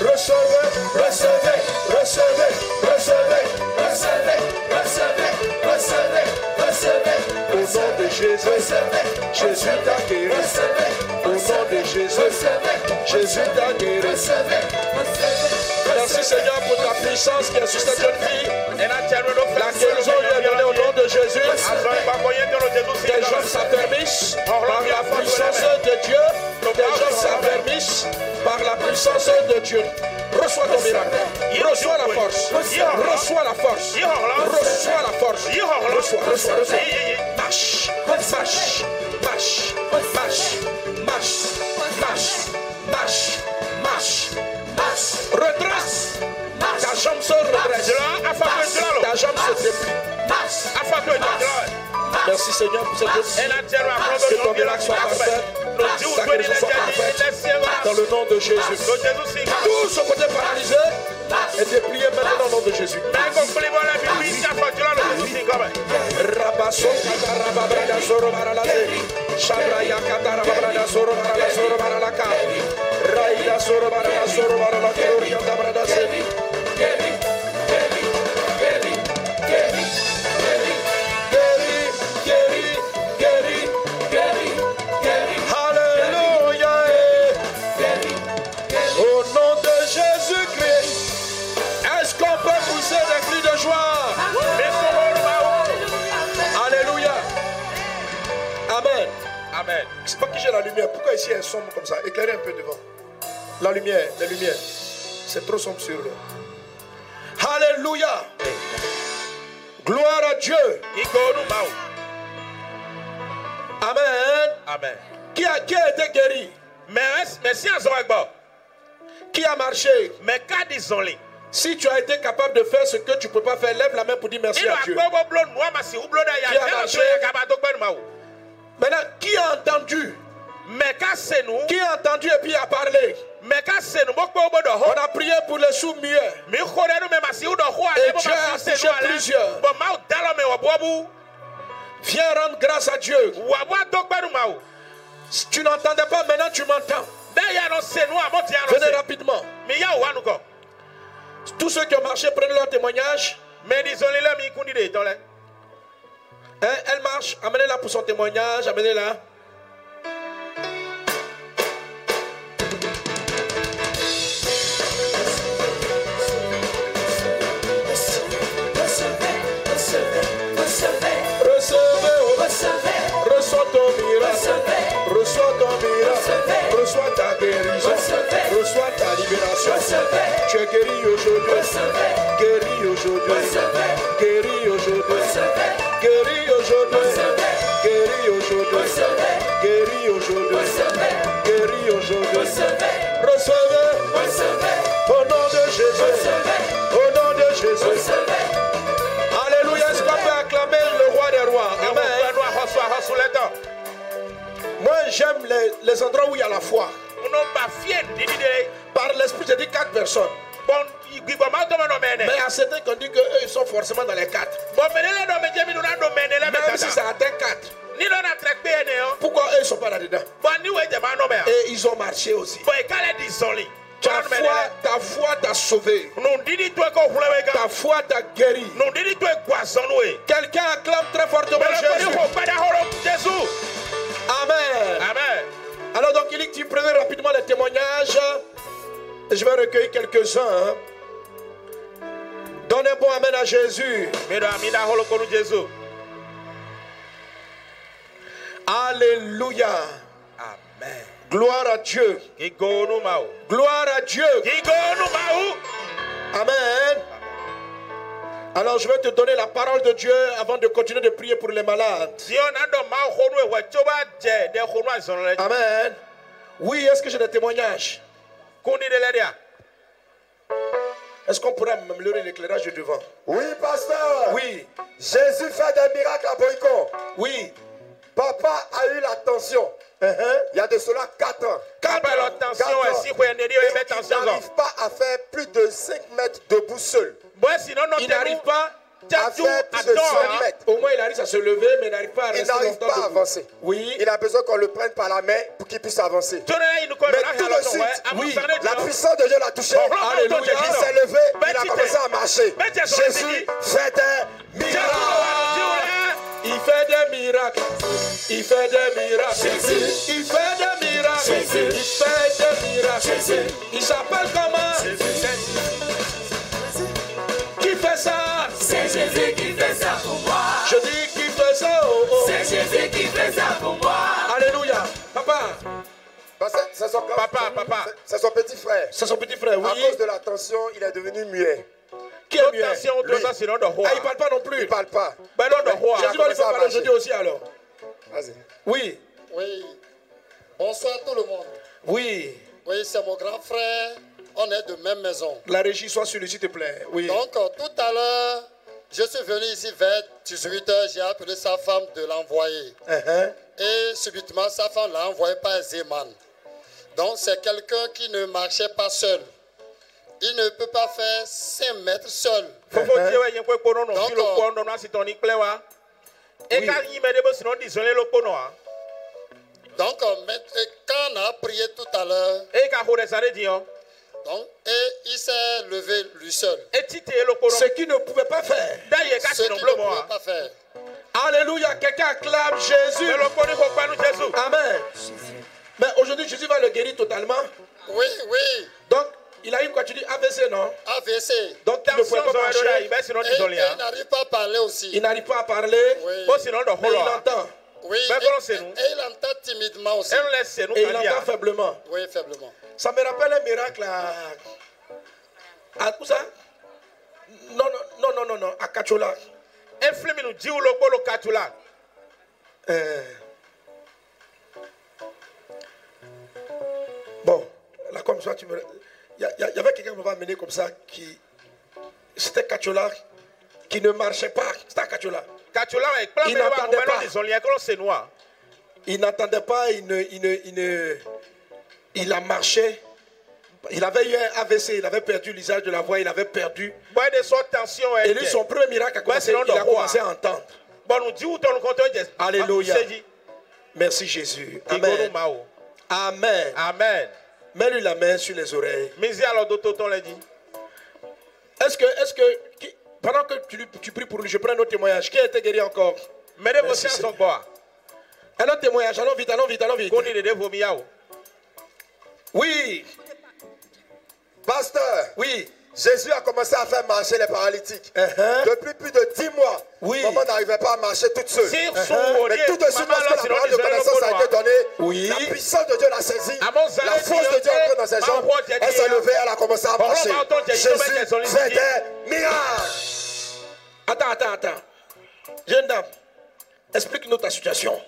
Recevez, recevez, recevez, recevez, recevez. Au nom de Jésus, Jésus t'a guéri. Au nom de Jésus, Jésus t'a guéri. Merci Seigneur pour ta puissance qui est sur cette jeune fille. Guérison Des gens s'affermissent par la puissance de Dieu. Des gens s'affermissent par la puissance de Dieu. Reçois ton miracle. Reçois la force. Reçois la force. Reçois la force. Reçois, reçois, reçois. Marche, marche, marche, marche, marche, marche, marche, marche, marche. Redresse. Jambe se redresse. Ta jambe se déplie. Merci Seigneur pour cette. Que ton miracle soit parfait. Ta guérison soit parfaite. Dans le nom de Jésus. Tout ce côté paralysé est déplié maintenant au nom de Jésus. Barala barala se. Amen. C'est pas que j'ai la lumière. Pourquoi ici elle sombre comme ça? Éclairez un peu devant. La lumière, les lumières. C'est trop sombre sur eux. Alléluia. Gloire à Dieu. Amen. Amen. Qui a, qui a été guéri? Mais si Qui a marché? Mais quand disons Si tu as été capable de faire ce que tu ne peux pas faire, lève la main pour dire merci à Dieu. Qui a marché? Maintenant, qui a entendu? Qui a entendu et puis a parlé? On a prié pour les sous-mieux. Et Dieu a touché plusieurs. Viens rendre grâce à Dieu. Tu n'entendais pas, maintenant tu m'entends. Venez rapidement. Tous ceux qui ont marché, prennent leur témoignage elle marche. Amenez-la pour son témoignage. Amenez-la. Libération. Tu es guéri aujourd'hui, guéri aujourd'hui, guéri aujourd'hui, guéri aujourd'hui, Guéris aujourd'hui. Guéris aujourd'hui. Guéris aujourd'hui. Recevez. Au nom de Jésus. Au nom de Jésus. Alléluia. Est-ce qu'on peut acclamer le roi des rois? Amen. Moi, j'aime les, les endroits où il y a la foi. Par l'esprit, j'ai dit quatre personnes. Mais à certains qui ont dit qu'eux, ils sont forcément dans les quatre. Même si ça atteint quatre. Pourquoi eux, ils ne sont pas là-dedans? Et ils ont marché aussi. Ta foi, ta foi t'a sauvé. Ta foi t'a guéri. Quelqu'un acclame très fortement Jésus. Amen. Amen. Alors donc il dit que tu prenais rapidement les témoignages. Je vais recueillir quelques-uns. hein. Donne un bon amen à Jésus. Alléluia. Amen. Gloire à Dieu. Gloire à Dieu. Amen. Alors je vais te donner la parole de Dieu avant de continuer de prier pour les malades. Amen. Oui, est-ce que j'ai des témoignages? Est-ce qu'on pourrait améliorer l'éclairage de devant? Oui, pasteur. Oui. Jésus fait des miracles à Boycon. Oui. Papa a eu la tension. Il y a de cela 4 ans. Quatre ans. Quatre ans. Et il Il n'arrive pas à faire plus de 5 mètres debout seul. Il n'arrive pas à faire plus de 5 mètres. Au moins il arrive à se lever, mais il n'arrive pas à Il rester n'arrive longtemps pas à avancer. Oui. Il a besoin qu'on le prenne par la main pour qu'il puisse avancer. Mais tout de suite, Oui. la puissance de Dieu l'a touché. Alléluia. Il s'est levé, il a commencé à marcher. Jésus fait des miracles. Il fait des miracles. Il fait des miracles. Il fait des miracles. Il fait des miracles. Il s'appelle comment? Qui fait ça? C'est Jésus qui fait ça pour moi. Je dis qui fait ça. oh, oh. C'est Jésus qui fait ça pour moi. Alléluia. Papa, C'est son, Papa, papa. c'est son petit frère. c'est son petit frère, À oui. cause de la tension, il est devenu muet. Qui est mieux Attention, Lui. ça, c'est non de roi. Ah, il parle pas non plus. Il parle pas. Ben non, de roi. Jésus va lui faire à parler aujourd'hui aussi alors. Vas-y. Oui, Oui. Bonsoir tout le monde. oui. Oui, c'est mon grand frère. On est de même maison. La régie soit sur lui, s'il te plaît. Oui. Donc, tout à l'heure, je suis venu ici vers 18h. J'ai appelé sa femme de l'envoyer. Uh-huh. Et subitement, sa femme l'a envoyé par Zeman. Donc, c'est quelqu'un qui ne marchait pas seul. Il ne peut pas faire 5 mètres seul. Wa. Donc, euh, quand on a prié tout à l'heure, donc, et il s'est levé lui seul. Ce qu'il ne pouvait pas faire. Ce qu'il ne pouvait pas faire. Alléluia. Quelqu'un acclame Jésus. Amen. Mais aujourd'hui, Jésus va le guérir totalement. Oui, oui. Donc, il a eu quoi tu dis AVC, non? AVC. Donc, il ne pouvait pas marcher. Et, et il n'arrive pas à parler aussi. Il n'arrive pas à parler, Oui. Mais il wa. entend. Oui, et, nous et il entend timidement aussi. Et il entend faiblement. Oui, faiblement. Ça me rappelle un miracle à. À où ça? Non, non, non, non, non, à Kachola. Dziwu lo kpɔ lo katu la. Euh, Bon, là, comme ça, tu me. Il y, avait quelqu'un qui m'avait amené comme ça qui. C'était Kachola qui ne marchait pas. C'était Kachola. Katu la wa ekpla Il bɛ pas. Il n'entendait pas, il ne, il ne, il ne- il a marché. Il avait eu un AVC, il avait perdu l'usage de la voix, il avait perdu. Tension Et lui, son premier miracle a commencé, il a commencé à entendre. Jɛ. Alléluia. Merci Jésus. Amen. Amen. Amen. Mets-lui la main sur les oreilles. Est-ce que, est-ce que, pendant que tu, pries pour lui, je prends un autre témoignage. Qui a été guéri encore? Merci. Un autre témoignage, allons vite, allons vite, allons vite. Oui, Pasteur, oui. Jésus a commencé à faire marcher les paralytiques. Uh-huh. Depuis plus de 10 mois, Oui. maman n'arrivait pas à marcher toute seule. Uh-huh. Mais tout de suite, mama lorsque la parole de connaissance a été donnée, Oui. la puissance de Dieu l'a saisie. La force de Dieu est entrée dans ses jambes. Elle s'est levée, elle a commencé à marcher. Jésus fait des miracles. Attends, attends, attends. Jeune dame, Explique-nous ta situation.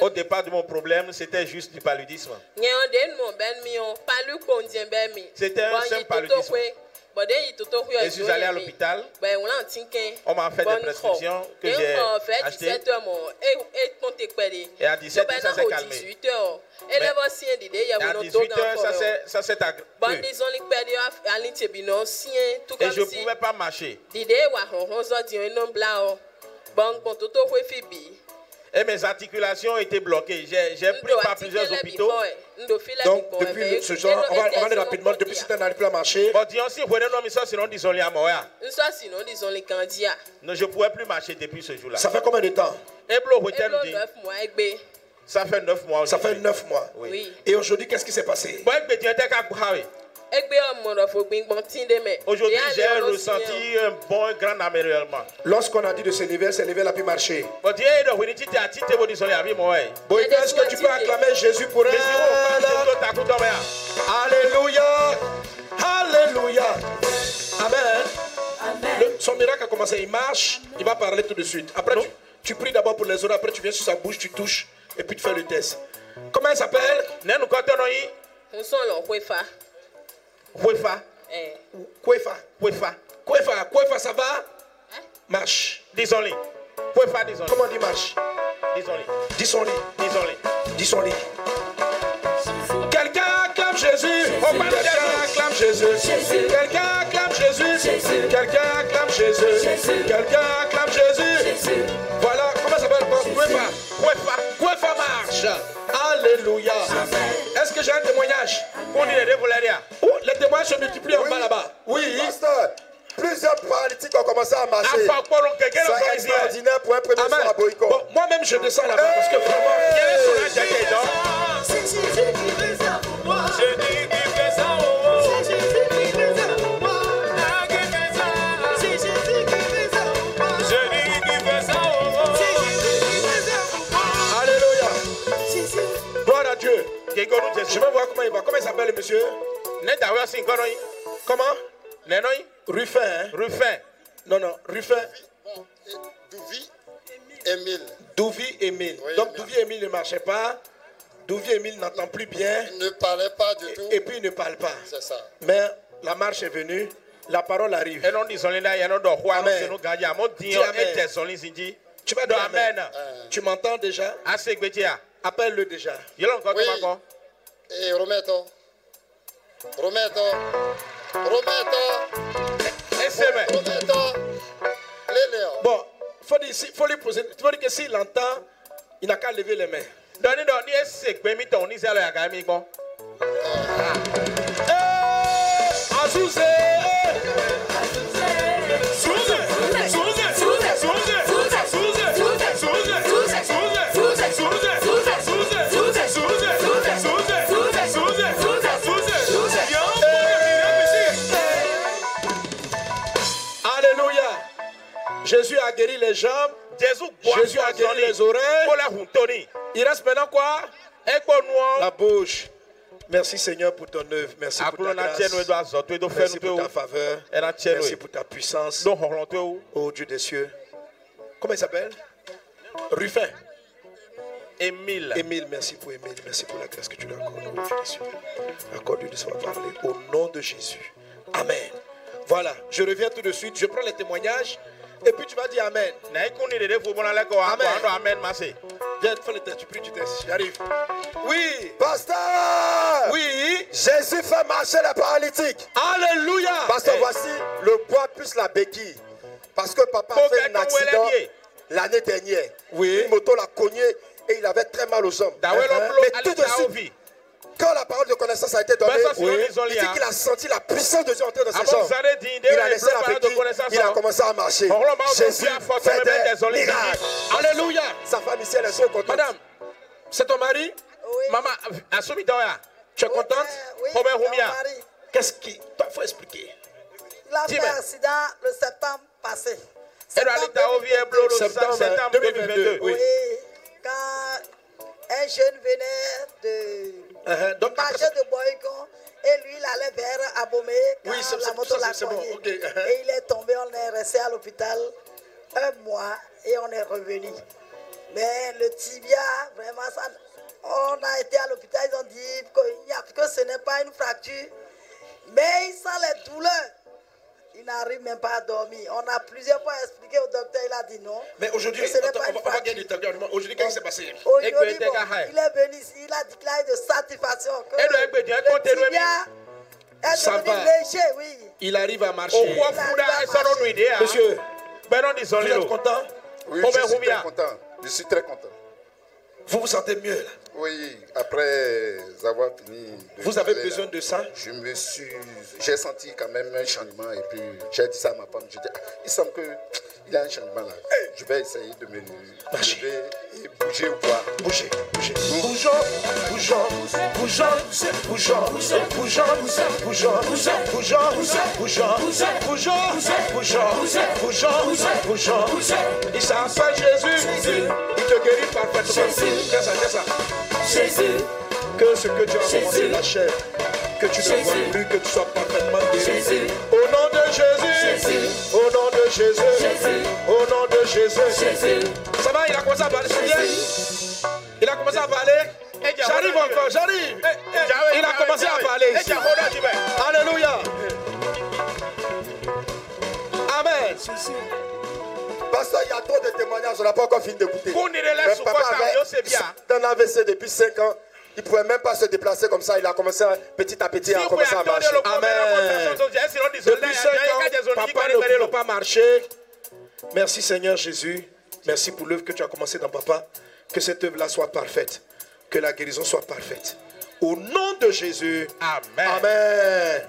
Au départ de mon problème, c'était juste du paludisme. Ben ben. C'était un simple paludisme. Je suis allé à l'hôpital. Ben, on m'a fait des prescriptions que j'ai achetées. 17 heures, mon, et, à 17 So, heures, ça ben, s'est calmé. 18 heures. Et Mais- là, voici un d'idée, il y a Et à un autre 18 heures, ça s'est- aggravé. Tout Et je ne pouvais pas marcher. Et mes articulations étaient bloquées. J'ai j'ai pris par plusieurs hôpitaux. Donc, depuis le- ce genre, on va, on va aller rapidement. Depuis ce temps, on n'arrive plus à marcher. Non, je ne pouvais plus marcher depuis ce jour-là. Ça fait combien de temps? Ça fait 9 mois. Ça fait 9 mois. Oui. Et aujourd'hui, qu'est-ce qui s'est passé? Aujourd'hui, j'ai ressenti un bon et grand améliorement. Lorsqu'on a dit de se lever, elle s'est levée, elle a pu marcher. Est-ce que tu peux acclamer Jésus pour elle? Alléluia. Alléluia. Amen. Le- son miracle a commencé, il marche, il va parler tout de suite. Après, tu, tu pries d'abord pour les oreilles, après tu viens sur sa bouche, tu touches, et puis tu fais le test. Comment elle s'appelle? Nenu Kotonoyi. N sọ lọ kwefa. Kwefa. Kwefa. Kwefa. Kwefa. Ça va? Marche. Disons-les. Kwefa, disons-les. Comment on dit marche? Disons-les. Disons-les. Disons-les. Disons-les. Quelqu'un acclame Jésus. Oh, Quelqu'un acclame Jésus. Quelqu'un acclame Jésus. Quelqu'un acclame Jésus. Quelqu'un acclame Jésus. Voilà, comment ça s'appelle? Kwefa. Kwefa. Kwefa marche. Alléluia. Est-ce que j'ai un témoignage? On dit les. Oh, témoignages se multiplient en bas là-bas. Oui, pasteur. Plusieurs paralytiques ont commencé à marcher. C'est extraordinaire pour un premier Amen. soir à Boycott. Bon, moi-même, je descends là-bas parce que vraiment. Quel est son âge, Jackie, Je vais voir comment il va. Comment il s'appelle le monsieur Comment? Ruffin. Hein? Ruffin. Non, non, Ruffin. Douvi Émile. Douvi Émile. Donc Douvi Émile ne marchait pas. Douvi Émile n'entend plus bien. Il ne parlait pas du tout. Et puis il ne parle pas. C'est ça. Mais la marche est venue. La parole arrive. Amen. Amen. Tu vas dire Amen. Amen. Tu m'entends déjà? Assez Gbetia. Appelle-le déjà. Oui. Rometto. Rometto. Rometto. Léléon. Bon, faut dire, faut lui poser. faut dire que s'il entend, il n'a qu'à lever les mains. Doni doni ese gbemi tɔn ni sɛlɛ yaga mi gbɔ. Azuze. Alléluia. Les jambes. Jésus a guéri les oreilles. Il reste maintenant quoi? La bouche. Merci Seigneur pour ton œuvre. Merci pour ta grâce. Merci pour ta faveur. Merci pour ta puissance. Oh Dieu des cieux. Comment il s'appelle? Ruffin. Émile. Émile, merci pour Émile. Merci pour la grâce que tu lui accordes. Oh Dieu des cieux. Accorde-lui de savoir parler. Au nom de Jésus. Amen. Voilà, je reviens tout de suite. Je prends les témoignages. Et puis tu vas dire Amen. Amen. Viens, fais le test. Tu pries, tu testes. J'arrive. Oui. Pasteur Oui. Jésus fait marcher les paralytiques. Alléluia. Pasteur, Eh. voici le bois plus la béquille. Parce que papa a fait un accident l'année dernière. Oui. Une moto l'a cogné et il avait très mal aux jambes. Uh-huh. Mais tout de suite, quand la parole de connaissance a été donnée, oui, il dit qu'il a senti la puissance de Dieu entrer dans ses jambes. Il a laissé la parole de béquille, connaissance, il a hein. commencé à marcher. Jésus fait des miracles. Alléluia. Sa femme ici, elle est so contente. Madame, c'est ton mari? Maman, asumi tɔ ya. Tu es contente? hun ya. Qu'est-ce qui. Toi, il faut expliquer. Il a fait un accident le septembre passé. Septembre septembre 2022. 2022. Oui. Oui, quand un jeune venait de Donc, marcher de Boycon et lui il allait vers Abomé quand Oui, la moto l'a bon, uh-huh. Et il est tombé, on est resté à l'hôpital un mois et on est revenu. Mais le tibia, vraiment, ça, on a été à l'hôpital, ils ont dit a- que ce n'est pas une fracture, mais il sent les douleurs. Il n'arrive même pas à dormir. On a plusieurs fois expliqué au docteur, il a dit non. Mais aujourd'hui, on on va gagner du temps. Aujourd'hui, qu'est-ce qui s'est passé? Aujourd'hui, bon, il est venu ici, il a déclaré de satisfaction que Eh, le Dieu, comptez, le tibia est devenu léger, oui. Il arrive à marcher. Ça, non, nous aider, hein. Monsieur, Ben vous êtes content? Oui, je suis très content. Je suis très content. Vous vous sentez mieux là? Oui, après avoir fini. de Vous avez besoin là, de ça Je me suis. J'ai senti quand même un changement et puis j'ai dit ça à ma femme. J'ai dit, ah, il semble qu'il y a un changement là. Je vais essayer de me lever et bouger ou quoi. Bouger, bouger. Bougeons, bougeons, bougeons, bougeons, bougeons, bougeons, bougeons, bougeons, bougeons, bougeons, bougeons, bougeons, bougeons. Il s'appelle Jésus. Il te guérit parfaitement. Tiens ça, tiens ça. Jésus. Que ce que tu as commencé Jésus. l'achève. Que tu ne vois plus, que tu sois parfaitement guéri. Jésus. Au nom de Jésus. Jésus. Au nom de Jésus. Jésus. Au nom de Jésus. Jésus. Ça va, il a commencé à parler. c'est bien Il a commencé à parler. J'arrive encore, j'arrive. Il a commencé à parler. ici. Pasteur, il y a trop de témoignages, on n'a pas encore fini d'écouter. Sous papa avait- un AVC depuis 5 ans. Il ne pouvait même pas se déplacer comme ça. Il a commencé à- petit à petit à commencer à marcher. Amen. Depuis 5 ans, papa ne pouvait pas marcher. Merci Seigneur Jésus. Merci pour l'œuvre que tu as commencé dans papa. Que cette œuvre-là soit parfaite. Que la guérison soit parfaite. Au nom de Jésus. Amen. Amen.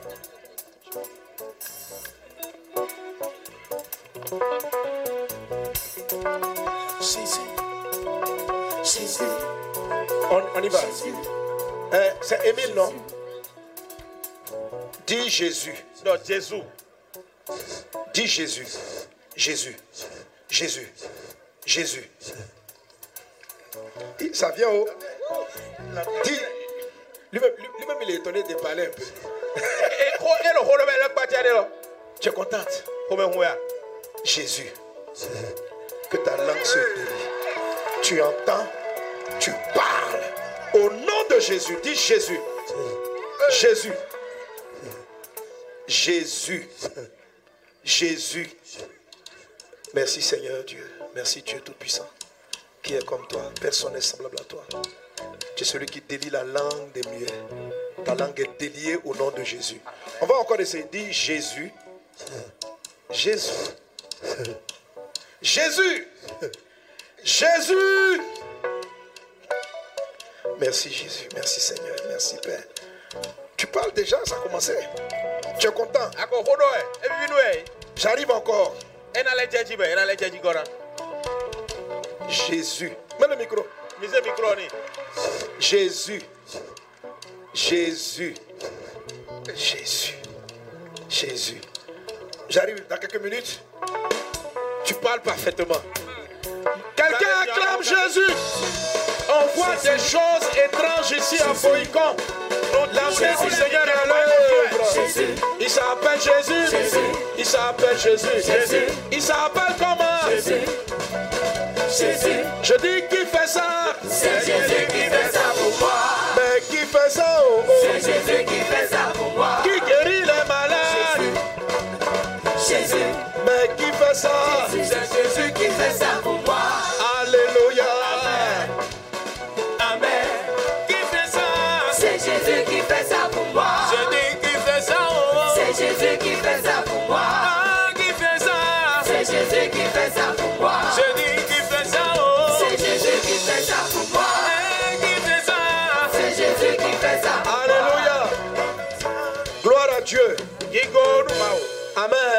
Jésus. Jésus. On, on y va. Hein, c'est Émile, non? Dis Jésus. Non, Jésus. Dis Jésus. Jésus. Jésus. Jésus. Ça vient au. Dis. Lui-même, lui- lui-même, il est étonné de parler un peu. Tu es contente? Jésus. Que ta langue se délivre. Tu entends, tu parles. Au nom de Jésus, dis Jésus. Jésus. Jésus. Jésus. Merci Seigneur Dieu. Merci Dieu Tout-Puissant. Qui est comme toi. Personne n'est semblable à toi. Tu es celui qui délie la langue des muets. Ta langue est déliée au nom de Jésus. On va encore essayer. Dis Jésus. Jésus. Jésus. Jésus. Merci Jésus. Merci Seigneur. Merci Père. Tu parles déjà, ça a commencé. Tu es content J'arrive encore. Jésus. Mets le micro. Jésus. Jésus. Jésus. Jésus. J'arrive dans quelques minutes. Tu parles parfaitement. Quelqu'un acclame Jésus. On voit des choses étranges ici à Boïcon. La main du Seigneur est à l'œuvre. Il s'appelle Jésus. Il s'appelle Jésus. Il s'appelle comment? Jésus. Je dis qui fait ça? C'est Jésus qui fait ça pour moi. Mais qui fait ça oh, oh. C'est Jésus qui fait ça pour moi. Ça C'est Jésus qui fait ça pour moi. Alléluia. Amen. Qui fait ça C'est Jésus qui fait ça pour moi. Je dis qui fait ça. C'est Jésus qui fait ça pour moi. qui fait ça C'est Jésus qui fait ça pour moi. Je dis qui fait ça. C'est Jésus qui fait ça pour moi. qui fait ça C'est Jésus qui fait ça. Alléluia. Gloire à Dieu. Amen.